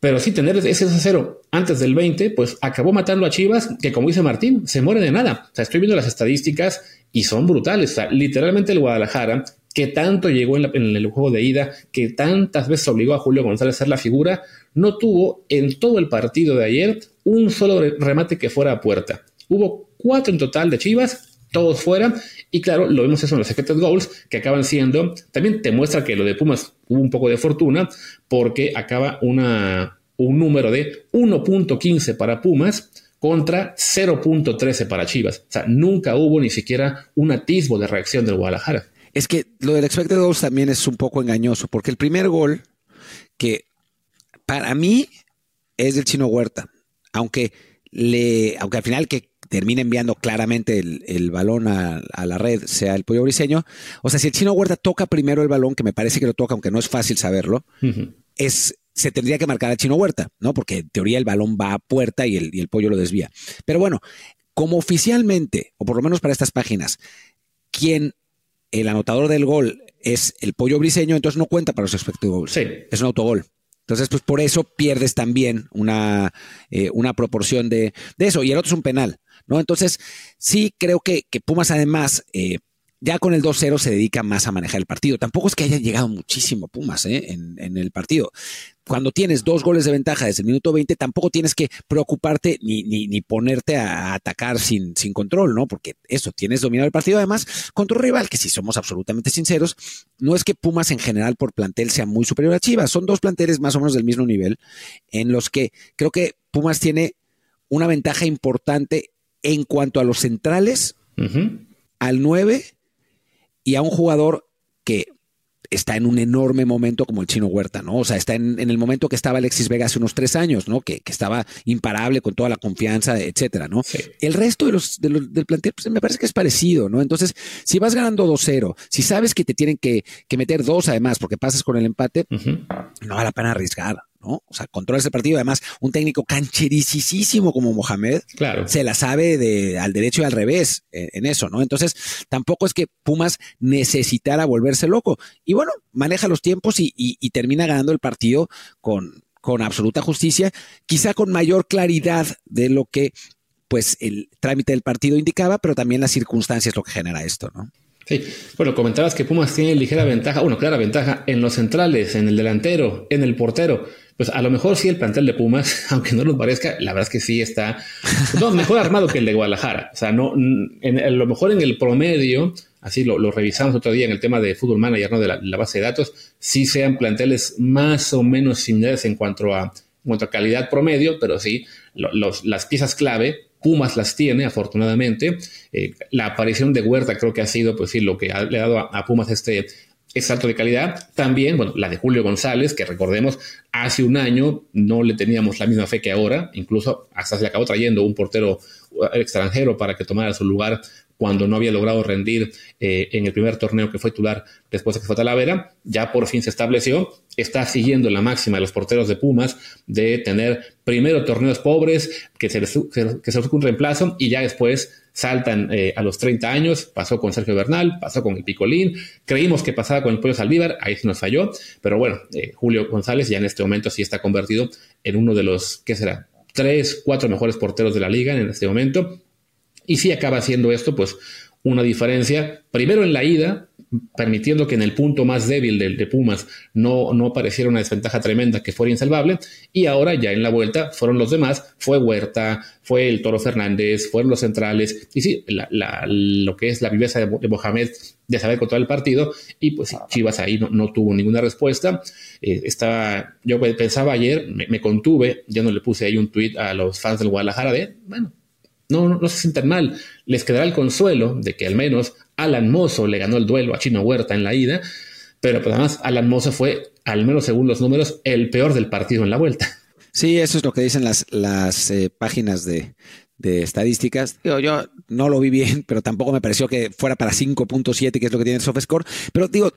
Pero sí, tener ese 0 antes del 20, pues acabó matando a Chivas, que como dice Martín, se muere de nada. O sea, estoy viendo las estadísticas y son brutales. O sea, literalmente el Guadalajara, que tanto llegó en, el juego de ida, que tantas veces obligó a Julio González a ser la figura, no tuvo en todo el partido de ayer un solo remate que fuera a puerta. Hubo cuatro en total de Chivas, todos fuera, y claro, lo vemos eso en los expected goals, que acaban siendo, también te muestra que lo de Pumas hubo un poco de fortuna, porque acaba una, un número de 1.15 para Pumas contra 0.13 para Chivas. O sea, nunca hubo ni siquiera un atisbo de reacción del Guadalajara. Es que lo del expected goals también es un poco engañoso, porque el primer gol, que para mí es del chino Huerta, aunque le, aunque al final que termina enviando claramente el, balón a, la red sea el pollo briseño. O sea, si el chino Huerta toca primero el balón, que me parece que lo toca, aunque no es fácil saberlo, es, se tendría que marcar al chino Huerta, ¿no? Porque en teoría el balón va a puerta y el, y el pollo lo desvía. Pero bueno, como oficialmente, o por lo menos para estas páginas, quien el anotador del gol es el pollo briseño, entonces no cuenta para los expected goals. Sí. Es un autogol. Entonces, pues por eso pierdes también una, eh, una proporción de, de, eso. Y el otro es un penal. ¿No? Entonces, sí creo que, Pumas además, eh, ya con el 2-0 se dedica más a manejar el partido. Tampoco es que haya llegado muchísimo Pumas ¿eh? en, el partido. Cuando tienes dos goles de ventaja desde el minuto 20, tampoco tienes que preocuparte ni, ni, ponerte a atacar sin, sin control, ¿no? Porque eso, tienes dominado el partido. Además, contra un rival que, si somos absolutamente sinceros, no es que Pumas en general por plantel sea muy superior a Chivas. Son dos planteles más o menos del mismo nivel, en los que creo que Pumas tiene una ventaja importante en cuanto a los centrales, al 9 y a un jugador que está en un enorme momento como el chino Huerta, ¿no? O sea, está en, el momento que estaba Alexis Vega hace unos tres años, ¿no? Que, estaba imparable con toda la confianza, etcétera, ¿no? El resto de los, del plantel, pues me parece que es parecido, ¿no? Entonces, si vas ganando 2-0, si sabes que te tienen que, meter dos además porque pasas con el empate, no vale la pena arriesgar. ¿No? O sea, controla ese partido. Además, un técnico canchericísimo como Mohamed claro. se la sabe de, al derecho y al revés eh, en, eso, ¿no? Entonces, tampoco es que Pumas necesitara volverse loco. Y bueno, maneja los tiempos y, termina ganando el partido con, con absoluta justicia, quizá con mayor claridad de lo que pues el trámite del partido indicaba, pero también las circunstancias lo que genera esto, ¿no? Sí, bueno, comentabas que Pumas tiene ligera ventaja, bueno, clara ventaja en los centrales, en el delantero, en el portero. Pues a lo mejor sí el plantel de Pumas, aunque no nos parezca, la verdad es que sí está mejor armado que el de Guadalajara. O sea, no, en, a lo mejor en el promedio, así lo, revisamos otro día en el tema de fútbol manager, ¿no? De la, base de datos, sí sean planteles más o menos similares en cuanto a, en cuanto a calidad promedio, pero sí, las piezas clave Pumas las tiene, afortunadamente. Eh, la aparición de Huerta creo que ha sido, pues sí, lo que le ha dado a, Pumas este, salto de calidad. También, bueno, la de Julio González, que recordemos, hace un año no le teníamos la misma fe que ahora, incluso hasta se le acabó trayendo un portero uh, extranjero para que tomara su lugar cuando no había logrado rendir eh, en el primer torneo que fue titular después de que fue Talavera, ya por fin se estableció, está siguiendo la máxima de los porteros de Pumas de tener primero torneos pobres, que se les, que se un reemplazo y ya después saltan eh, a los 30 años, pasó con Sergio Bernal, pasó con el Picolín, creímos que pasaba con el Pollo Saldívar, ahí sí nos falló, pero bueno, eh, Julio González ya en este momento sí está convertido en uno de los, ¿qué será? Tres, cuatro mejores porteros de la liga en este momento, y sí acaba haciendo esto, pues, una diferencia, primero en la ida, permitiendo que en el punto más débil de, de, Pumas no, no apareciera una desventaja tremenda que fuera insalvable. Y ahora ya en la vuelta fueron los demás, fue Huerta, fue el Toro Fernández, fueron los centrales. Y sí, lo que es la viveza de, Mohamed de saber controlar el partido. Y pues Chivas ahí no, tuvo ninguna respuesta. Eh, estaba, yo pensaba ayer, me, me, contuve, ya no le puse ahí un tuit a los fans del Guadalajara de, bueno, no, no, se sientan mal. Les quedará el consuelo de que al menos Alan Mozo le ganó el duelo a Chino Huerta en la ida, pero pues además Alan Mozo fue, al menos según los números, el peor del partido en la vuelta. Sí, eso es lo que dicen las, las eh, páginas de, de estadísticas. Digo, yo no lo vi bien, pero tampoco me pareció que fuera para 5.7, que es lo que tiene el SoftScore. Pero digo,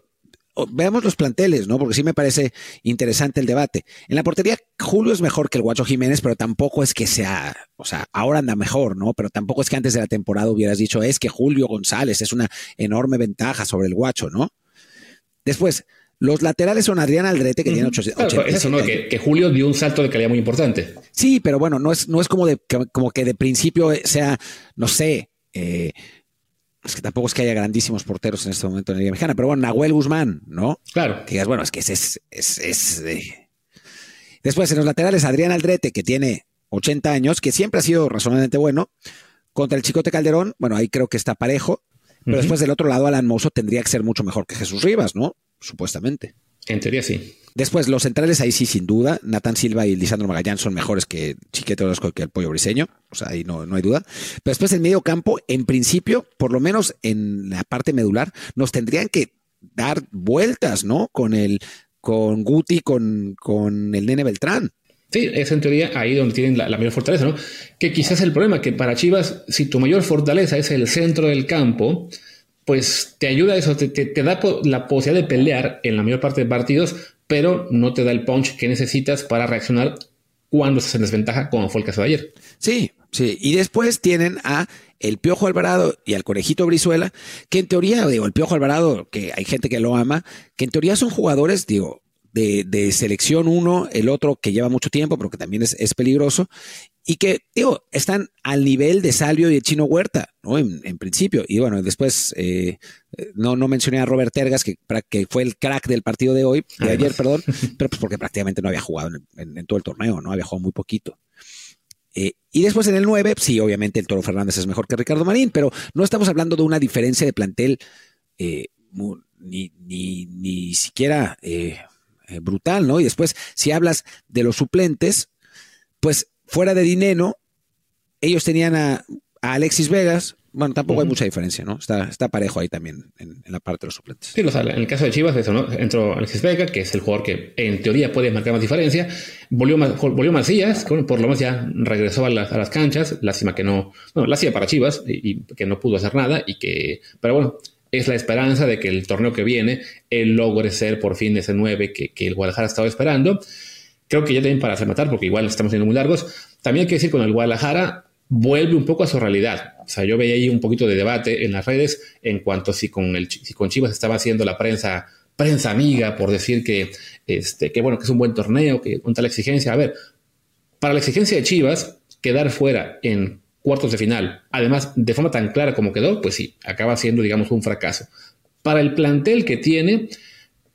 veamos los planteles, ¿no? Porque sí me parece interesante el debate. En la portería, Julio es mejor que el Guacho Jiménez, pero tampoco es que sea, o sea, ahora anda mejor, ¿no? Pero tampoco es que antes de la temporada hubieras dicho, es que Julio González es una enorme ventaja sobre el Guacho, ¿no? Después, los laterales son Adrián Aldrete, que tiene 8, eso, ¿no? Que, Julio dio un salto de calidad muy importante. Sí, pero bueno, no es, no es como, de, como que de principio sea, no sé, eh, es que tampoco es que haya grandísimos porteros en este momento en la Liga Mexicana, pero bueno, Nahuel Guzmán, ¿no? Claro. Que digas, bueno, es que es. es, Después, en los laterales, Adrián Aldrete, que tiene 80 años, que siempre ha sido razonablemente bueno. Contra el Chicote Calderón, bueno, ahí creo que está parejo. Pero después del otro lado, Alan Mozo tendría que ser mucho mejor que Jesús Rivas, ¿no? Supuestamente. En teoría sí. Después, los centrales ahí sí, sin duda. Natán Silva y Lisandro Magallán son mejores que Chiquete Orozco que el Pollo Briseño. O sea, ahí no, no hay duda. Pero después, el medio campo, en principio, por lo menos en la parte medular, nos tendrían que dar vueltas, ¿no? Con el, con Guti, con, con el Nene Beltrán. Sí, es en teoría ahí donde tienen la, mayor fortaleza, ¿no? Que quizás el problema, que para Chivas, si tu mayor fortaleza es el centro del campo, pues te ayuda a eso, te, te, da la posibilidad de pelear en la mayor parte de partidos, pero no te da el punch que necesitas para reaccionar cuando se desventaja, como fue el caso de ayer. Sí, sí. Y después tienen a el Piojo Alvarado y al Conejito Brizuela, que en teoría, digo, el Piojo Alvarado, que hay gente que lo ama, que en teoría son jugadores, digo, de, de selección uno, el otro que lleva mucho tiempo, pero que también es, es peligroso, y que, digo, están al nivel de Salvio y el Chino Huerta, ¿no? En, principio. Y bueno, después eh, no, no mencioné a Robert Tergas, que, que fue el crack del partido de hoy, de ayer, perdón, pero pues porque prácticamente no había jugado en, todo el torneo, ¿no? Había jugado muy poquito. Eh, y después en el 9, sí, obviamente el Toro Fernández es mejor que Ricardo Marín, pero no estamos hablando de una diferencia de plantel eh, ni, ni, ni, siquiera brutal, ¿no? Y después, si hablas de los suplentes, pues Fuera de Dineno, ellos tenían a, Alexis Vegas. Bueno, tampoco hay mucha diferencia, ¿no? Está, está parejo ahí también en, la parte de los suplentes. Sí, en el caso de Chivas, eso, ¿no? Entró Alexis Vega, que es el jugador que en teoría puede marcar más diferencia. Volvió, volvió Macías, por lo menos ya regresó a, las canchas. Lástima que no. Bueno, lástima para Chivas y, que no pudo hacer nada. y que Pero bueno, es la esperanza de que el torneo que viene él logre ser por fin ese 9 que, el Guadalajara estaba esperando. Creo que ya también para rematar, porque igual estamos siendo muy largos, también hay que decir con el Guadalajara vuelve un poco a su realidad. O sea, yo veía ahí un poquito de debate en las redes en cuanto a si con, el, si con Chivas estaba haciendo la prensa, prensa amiga por decir que, este, que bueno, que es un buen torneo, que con tal exigencia. A ver, para la exigencia de Chivas, quedar fuera en cuartos de final, además de forma tan clara como quedó, pues sí, acaba siendo, digamos, un fracaso. Para el plantel que tiene,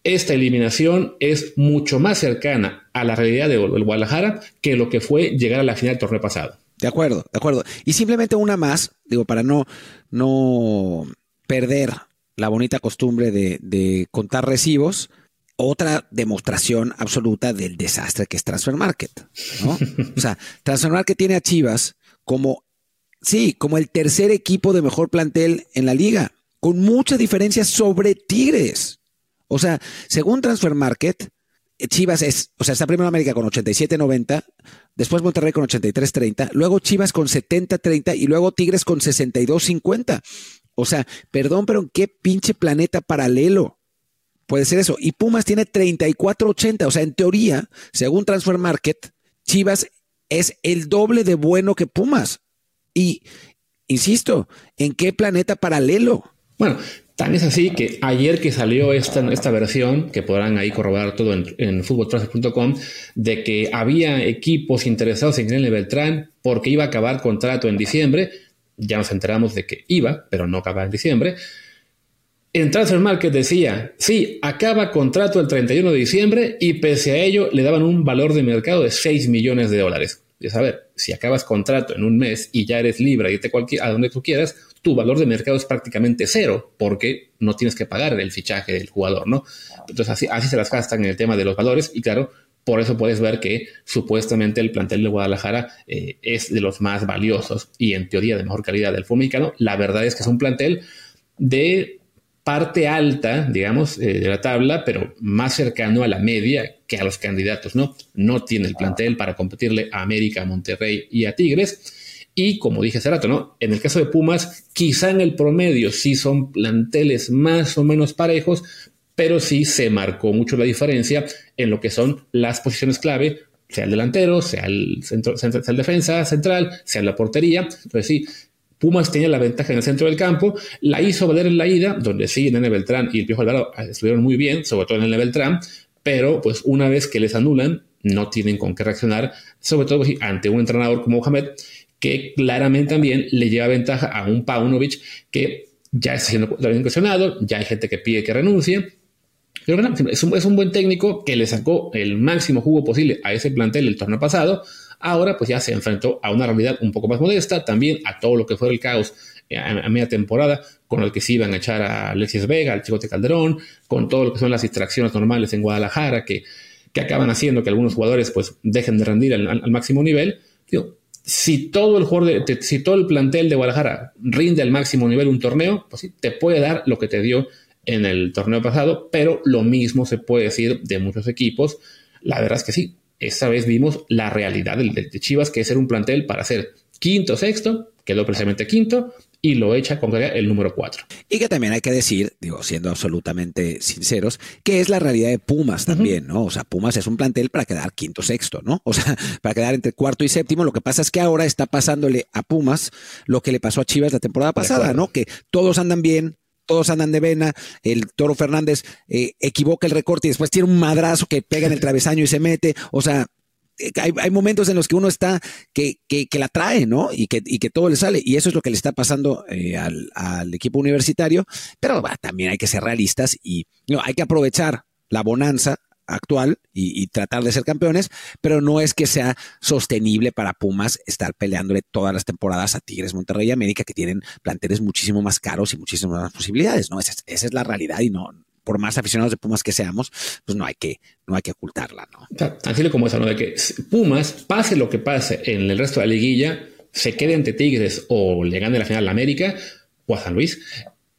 esta eliminación es mucho más cercana a la realidad del Guadalajara que lo que fue llegar a la final del torneo pasado. De acuerdo, de acuerdo. Y simplemente una más, digo, para no, no perder la bonita costumbre de, contar recibos, otra demostración absoluta del desastre que es Transfer Market. ¿no? o sea, Transfer Market tiene a Chivas como, sí, como el tercer equipo de mejor plantel en la liga, con mucha diferencia sobre Tigres. O sea, según Transfer Market, Chivas es, o sea, está primero América con 87-90, después Monterrey con 83-30, luego Chivas con 70-30 y luego Tigres con 62-50. O sea, perdón, pero ¿en qué pinche planeta paralelo puede ser eso? Y Pumas tiene 34-80. O sea, en teoría, según Transfer Market, Chivas es el doble de bueno que Pumas. Y, insisto, ¿en qué planeta paralelo? Bueno, Tan es así que ayer que salió esta, esta versión, que podrán ahí corroborar todo en, en de que había equipos interesados en Glenn Beltrán porque iba a acabar contrato en diciembre, ya nos enteramos de que iba, pero no acaba en diciembre. en Transfer Market decía, sí, acaba contrato el 31 de diciembre y pese a ello le daban un valor de mercado de 6 millones de dólares. A ver, si acabas contrato en un mes y ya eres libre, irte cualquier, a donde tú quieras, tu valor de mercado es prácticamente cero porque no tienes que pagar el fichaje del jugador, ¿no? Entonces así, así se las gastan en el tema de los valores y claro, por eso puedes ver que supuestamente el plantel de Guadalajara eh, es de los más valiosos y en teoría de mejor calidad del fútbol mexicano. La verdad es que es un plantel de parte alta, digamos, eh, de la tabla, pero más cercano a la media que a los candidatos, ¿no? No tiene el plantel para competirle a América, a Monterrey y a Tigres. Y como dije hace rato, ¿no? En el caso de Pumas, quizá en el promedio sí son planteles más o menos parejos, pero sí se marcó mucho la diferencia en lo que son las posiciones clave, sea el delantero, sea el, centro, sea el defensa central, sea la portería. Entonces sí, Pumas tenía la ventaja en el centro del campo, la hizo valer en la ida, donde sí, Nene Beltrán y el Piojo Alvarado estuvieron muy bien, sobre todo en Nene Beltrán, pero pues una vez que les anulan, no tienen con qué reaccionar, sobre todo ante un entrenador como Mohamed, que claramente también le lleva ventaja a un Paunovic que ya está siendo cuestionado, ya hay gente que pide que renuncie, pero bueno, es un, es un buen técnico que le sacó el máximo jugo posible a ese plantel el torneo pasado, Ahora pues ya se enfrentó a una realidad un poco más modesta, también a todo lo que fue el caos eh, a, media temporada, con el que se iban a echar a Alexis Vega, al Chicote Calderón, con todo lo que son las distracciones normales en Guadalajara, que, que acaban haciendo que algunos jugadores pues dejen de rendir al, máximo nivel. si todo el jugador si todo el plantel de Guadalajara rinde al máximo nivel un torneo, pues sí, te puede dar lo que te dio en el torneo pasado, pero lo mismo se puede decir de muchos equipos. La verdad es que sí, esta vez vimos la realidad de, Chivas, que es ser un plantel para ser quinto, sexto, quedó precisamente quinto, y lo echa con el número cuatro. Y que también hay que decir, digo, siendo absolutamente sinceros, que es la realidad de Pumas también, ¿no? O sea, Pumas es un plantel para quedar quinto, sexto, ¿no? O sea, para quedar entre cuarto y séptimo. Lo que pasa es que ahora está pasándole a Pumas lo que le pasó a Chivas la temporada pasada, ¿no? Que todos andan bien, todos andan de vena, el Toro Fernández eh, equivoca el recorte y después tiene un madrazo que pega en el travesaño y se mete, o sea, eh, hay, momentos en los que uno está que, que, la trae, ¿no? Y que, y que todo le sale. Y eso es lo que le está pasando eh, al, equipo universitario. Pero también hay que ser realistas y no, hay que aprovechar la bonanza actual y, tratar de ser campeones, pero no es que sea sostenible para Pumas estar peleándole todas las temporadas a Tigres, Monterrey y América, que tienen planteles muchísimo más caros y muchísimas más posibilidades, ¿no? Esa, esa, es la realidad y no, por más aficionados de Pumas que seamos, pues no hay que, no hay que ocultarla, ¿no? Tan como eso, ¿no? De que Pumas, pase lo que pase en el resto de la liguilla, se quede ante Tigres o le gane la final a América o a San Luis,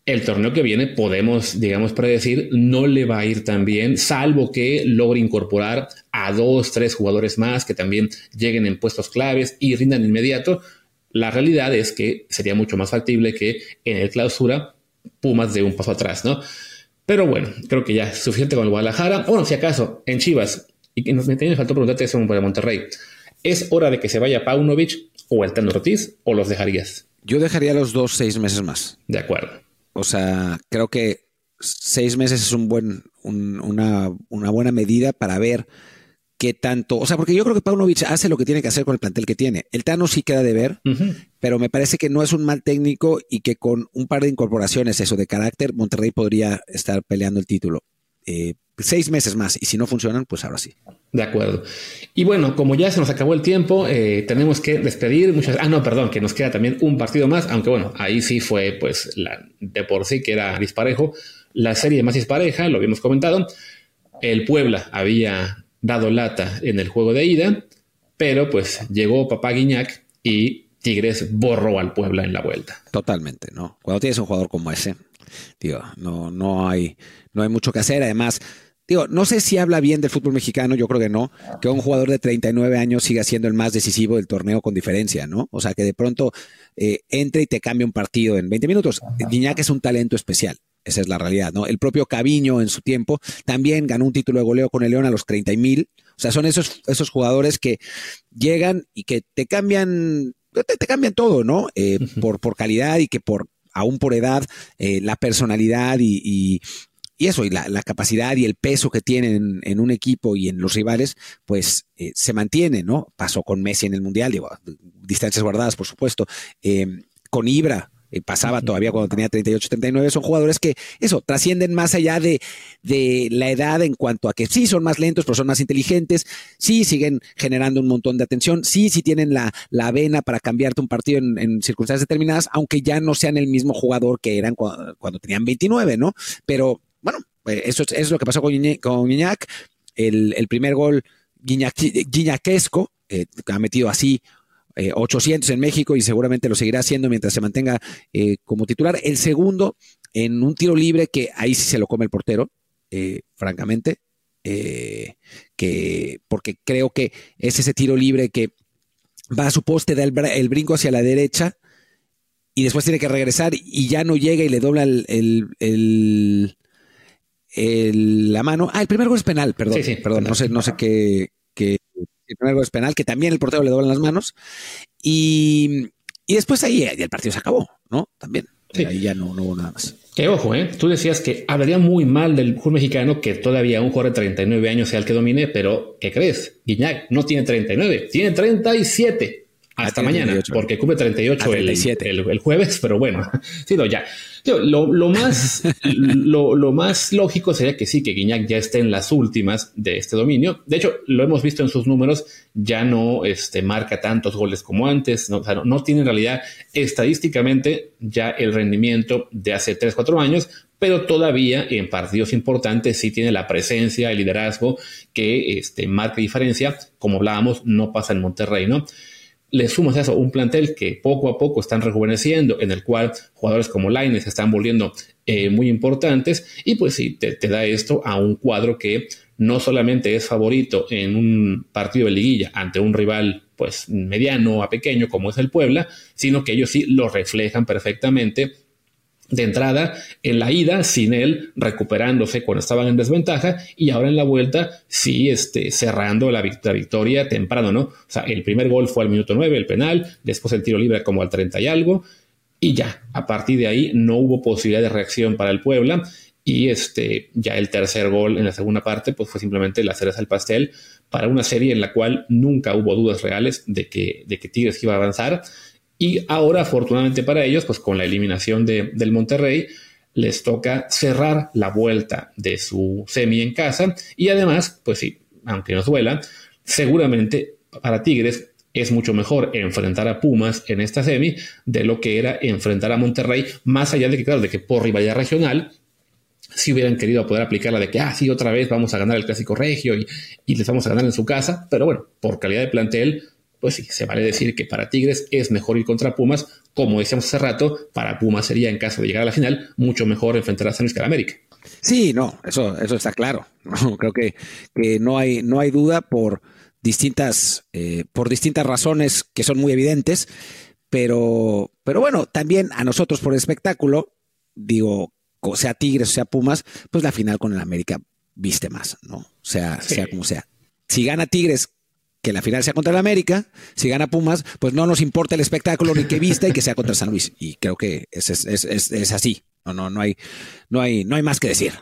el torneo que viene podemos, digamos, predecir, no le va a ir tan bien, salvo que logre incorporar a dos, tres jugadores más que también lleguen en puestos claves y rindan inmediato. La realidad es que sería mucho más factible que en el clausura Pumas de un paso atrás, ¿no? Pero bueno, creo que ya es suficiente con el Guadalajara. Bueno, si acaso, en Chivas, y nos me faltó preguntarte eso para Monterrey, ¿es hora de que se vaya Paunovic o el Tano Ortiz o los dejarías? Yo dejaría los dos seis meses más. De acuerdo. O sea, creo que seis meses es un buen, una, buena medida para ver qué tanto. O sea, porque yo creo que Paunovic hace lo que tiene que hacer con el plantel que tiene. El Tano sí queda de ver, pero me parece que no es un mal técnico y que con un par de incorporaciones, eso de carácter, Monterrey podría estar peleando el título. Eh, seis meses más y si no funcionan, pues ahora sí. De acuerdo. Y bueno, como ya se nos acabó el tiempo, eh, tenemos que despedir muchas. Ah, no, perdón, que nos queda también un partido más, aunque bueno, ahí sí fue pues la, de por sí que era disparejo. La serie más dispareja, lo habíamos comentado. El Puebla había dado lata en el juego de ida, pero pues llegó Papá Guiñac y Tigres borró al Puebla en la vuelta. Totalmente, ¿no? Cuando tienes un jugador como ese, digo, no, no hay no hay mucho que hacer. Además, digo, no sé si habla bien del fútbol mexicano, yo creo que no, que un jugador de 39 años siga siendo el más decisivo del torneo con diferencia, ¿no? O sea, que de pronto eh, entre y te cambie un partido en 20 minutos. Guiñac es un talento especial. Esa es la realidad, ¿no? El propio Caviño en su tiempo también ganó un título de goleo con el León a los 30 mil. O sea, son esos, esos jugadores que llegan y que te cambian, te, cambian todo, ¿no? Eh, por, por calidad y que por, aún por edad, eh, la personalidad y, y eso, y la, capacidad y el peso que tienen en un equipo y en los rivales, pues eh, se mantiene, ¿no? Pasó con Messi en el Mundial, digo, distancias guardadas, por supuesto, em, con Ibra. eh, pasaba todavía cuando tenía 38, 39, son jugadores que, eso, trascienden más allá de, de la edad en cuanto a que sí son más lentos, pero son más inteligentes, sí siguen generando un montón de atención, sí, sí tienen la, la vena para cambiarte un partido en, circunstancias determinadas, aunque ya no sean el mismo jugador que eran cuando, tenían 29, ¿no? Pero bueno, eh, eso es, lo que pasó con, con Iñak. El, el primer gol guiñaquesco, eh, ha metido así 800 eh, en México y seguramente lo seguirá haciendo mientras se mantenga eh, como titular. El segundo, en un tiro libre que ahí sí se lo come el portero, francamente, que, porque creo que es ese tiro libre que va a su poste, da el, brinco hacia la derecha y después tiene que regresar y ya no llega y le dobla el, la mano. Ah, el primer gol es penal, perdón. perdón, no sé, no sé qué, el primer gol es penal, que también el portero le dobla las manos. Y, después ahí el partido se acabó, ¿no? También. Ahí ya no, hubo nada más. Que ojo, ¿eh? Tú decías que hablaría muy mal del fútbol mexicano que todavía un jugador de 39 años sea el que domine, pero ¿qué crees? Guiñac no tiene 39, tiene 37. Hasta mañana, porque cumple 38 el, el, el, jueves, pero bueno, sí, no, ya. Lo, más, lo, más lógico sería que sí, que Guiñac ya esté en las últimas de este dominio. De hecho, lo hemos visto en sus números, ya no este, marca tantos goles como antes, no, no, tiene en realidad estadísticamente ya el rendimiento de hace 3, 4 años, pero todavía en partidos importantes sí tiene la presencia, el liderazgo que este, marca diferencia. Como hablábamos, no pasa en Monterrey, ¿no? Le sumas a eso un plantel que poco a poco están rejuveneciendo, en el cual jugadores como Laines se están volviendo eh, muy importantes, y pues sí, te, da esto a un cuadro que no solamente es favorito en un partido de liguilla ante un rival pues mediano a pequeño como es el Puebla, sino que ellos sí lo reflejan perfectamente de entrada en la ida sin él recuperándose cuando estaban en desventaja y ahora en la vuelta sí este, cerrando la, victoria temprano, ¿no? O sea, el primer gol fue al minuto 9, el penal, después el tiro libre como al 30 y algo y ya, a partir de ahí no hubo posibilidad de reacción para el Puebla y este, ya el tercer gol en la segunda parte pues fue simplemente la cereza del pastel para una serie en la cual nunca hubo dudas reales de que, de que Tigres iba a avanzar y ahora, afortunadamente para ellos, pues con la eliminación de, del Monterrey, les toca cerrar la vuelta de su semi en casa. Y además, pues sí, aunque nos duela, seguramente para Tigres es mucho mejor enfrentar a Pumas en esta semi de lo que era enfrentar a Monterrey, más allá de que, claro, de que por rivalidad regional, si hubieran querido poder aplicar la de que, ah, sí, otra vez vamos a ganar el clásico regio y les vamos a ganar en su casa, pero bueno, por calidad de plantel, pues sí, se vale decir que para Tigres es mejor ir contra Pumas. Como decíamos hace rato, para Pumas sería, en caso de llegar a la final, mucho mejor enfrentar a San Luis que a América. Sí, no, eso, eso está claro. creo que, que, no, hay, no hay duda por distintas, eh, por distintas razones que son muy evidentes, pero, pero bueno, también a nosotros por el espectáculo, digo, sea Tigres o sea Pumas, pues la final con el América viste más, ¿no? O sea, sea como sea. Si gana Tigres que la final sea contra el América, si gana Pumas, pues no nos importa el espectáculo ni que vista y que sea contra San Luis. Y creo que es, es, así. No, no, no hay, no hay, no hay más que decir.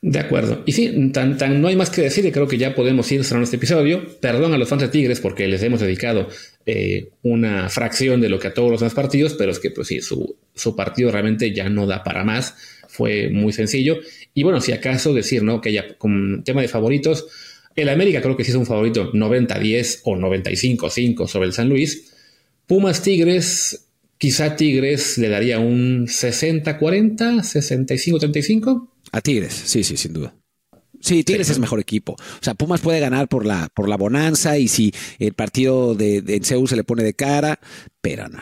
De acuerdo. Y sí, tan, tan no hay más que decir y creo que ya podemos ir cerrando este episodio. Perdón a los fans de Tigres porque les hemos dedicado eh, una fracción de lo que a todos los demás partidos, pero es que pues sí, su, su partido realmente ya no da para más. Fue muy sencillo. Y bueno, si acaso decir, ¿no? Que ya con tema de favoritos, el América creo que sí es un favorito 90-10 o 95-5 sobre el San Luis. Pumas Tigres, quizá Tigres le daría un 60-40, 65-35. A Tigres, sí, sí, sin duda. Sí, Tigres es mejor equipo. O sea, Pumas puede ganar por la, por la bonanza y si el partido de, de en se le pone de cara, pero no.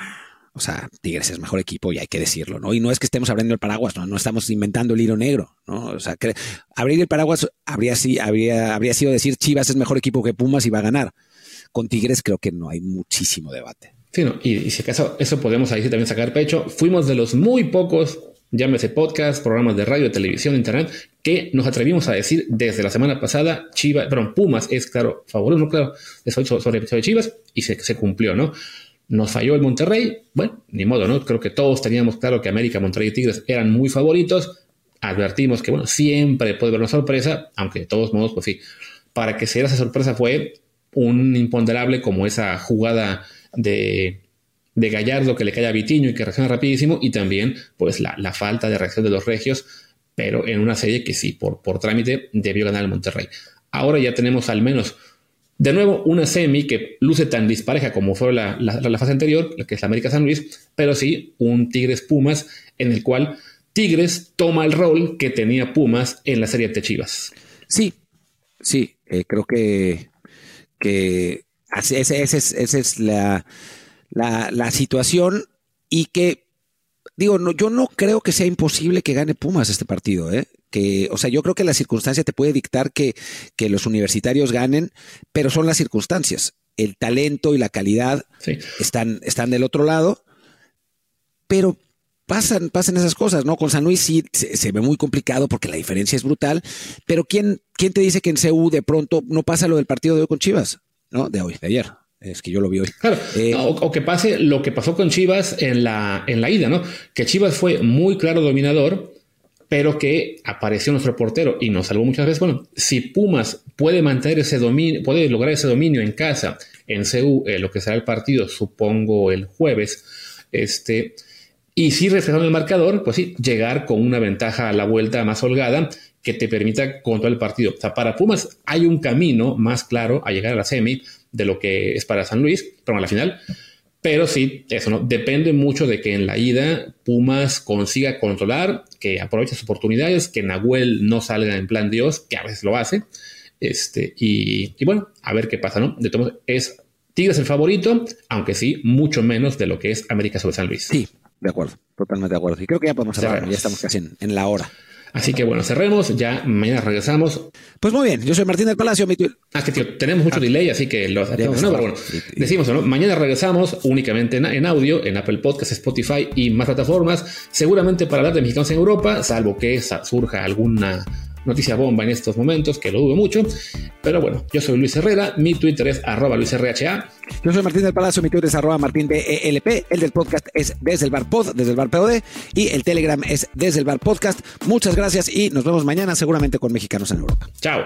O sea, Tigres es mejor equipo y hay que decirlo, ¿no? Y no es que estemos abriendo el paraguas, no, no estamos inventando el hilo negro, ¿no? O sea, abrir el paraguas habría, sido decir Chivas es mejor equipo que Pumas y va a ganar. Con Tigres creo que no hay muchísimo debate. Sí, no, y, si acaso eso podemos ahí también sacar pecho. Fuimos de los muy pocos, llámese podcast, programas de radio, televisión, internet, que nos atrevimos a decir desde la semana pasada, Chivas, perdón, Pumas es claro, favorito, no claro, sobre, sobre, sobre Chivas, y se cumplió, ¿no? Nos falló el Monterrey. Bueno, ni modo, ¿no? Creo que todos teníamos claro que América, Monterrey y Tigres eran muy favoritos. Advertimos que, bueno, siempre puede haber una sorpresa, aunque de todos modos, pues sí, para que se diera esa sorpresa fue un imponderable como esa jugada de de Gallardo que le cae a Vitiño y que reacciona rapidísimo, y también pues la, falta de reacción de los regios, pero en una serie que sí, por, por trámite, debió ganar el Monterrey. Ahora ya tenemos al menos, de nuevo, una semi que luce tan dispareja como fue la, la, fase anterior, la que es la América San Luis, pero sí un Tigres Pumas en el cual Tigres toma el rol que tenía Pumas en la serie de Chivas. Sí, sí, eh, creo que, que esa es la, la, situación y que, digo, no, yo no creo que sea imposible que gane Pumas este partido, ¿eh? Que, o sea, yo creo que la circunstancia te puede dictar que, que los universitarios ganen, pero son las circunstancias. El talento y la calidad están, están del otro lado, pero pasan, pasan esas cosas, ¿no? Con San Luis sí se, ve muy complicado porque la diferencia es brutal, pero ¿quién, ¿quién te dice que en CU de pronto no pasa lo del partido de hoy con Chivas? ¿No? De hoy, de ayer. Es que yo lo vi hoy. Claro. Eh, o, que pase lo que pasó con Chivas en la, en la ida, ¿no? Que Chivas fue muy claro dominador, pero que apareció nuestro portero y nos salvó muchas veces. Bueno, si Pumas puede mantener ese dominio, puede lograr ese dominio en casa, en CU, eh, lo que será el partido, supongo el jueves, este, y si reflejando el marcador, pues sí, llegar con una ventaja a la vuelta más holgada que te permita controlar el partido. O sea, para Pumas hay un camino más claro a llegar a la semi de lo que es para San Luis, pero a la final. Pero sí, eso no depende mucho de que en la ida Pumas consiga controlar, que aproveche sus oportunidades, que Nahuel no salga en plan Dios, que a veces lo hace. Este, y, bueno, a ver qué pasa, ¿no? De todos es Tigres el favorito, aunque sí, mucho menos de lo que es América sobre San Luis. Sí, de acuerdo, totalmente de acuerdo. Y creo que ya podemos cerrar, ya estamos casi en, la hora. Así que bueno, cerremos, ya mañana regresamos. Pues muy bien, yo soy Martín del Palacio. Mi ah, que tío, tenemos mucho ah. delay, así que lo hacemos. No, pero bueno, decimos, ¿no? mañana regresamos únicamente en, audio, en Apple Podcasts, Spotify y más plataformas, seguramente para hablar de mexicanos en Europa, salvo que surja alguna noticia bomba en estos momentos, que lo dudo mucho. Pero bueno, yo soy Luis Herrera, mi Twitter es arroba LuisRHA. Yo soy Martín del Palacio, mi Twitter es arroba Martín DELP, el del podcast es desde el bar pod, desde el bar POD, y el Telegram es desde el bar podcast. Muchas gracias y nos vemos mañana seguramente con Mexicanos en Europa. Chao.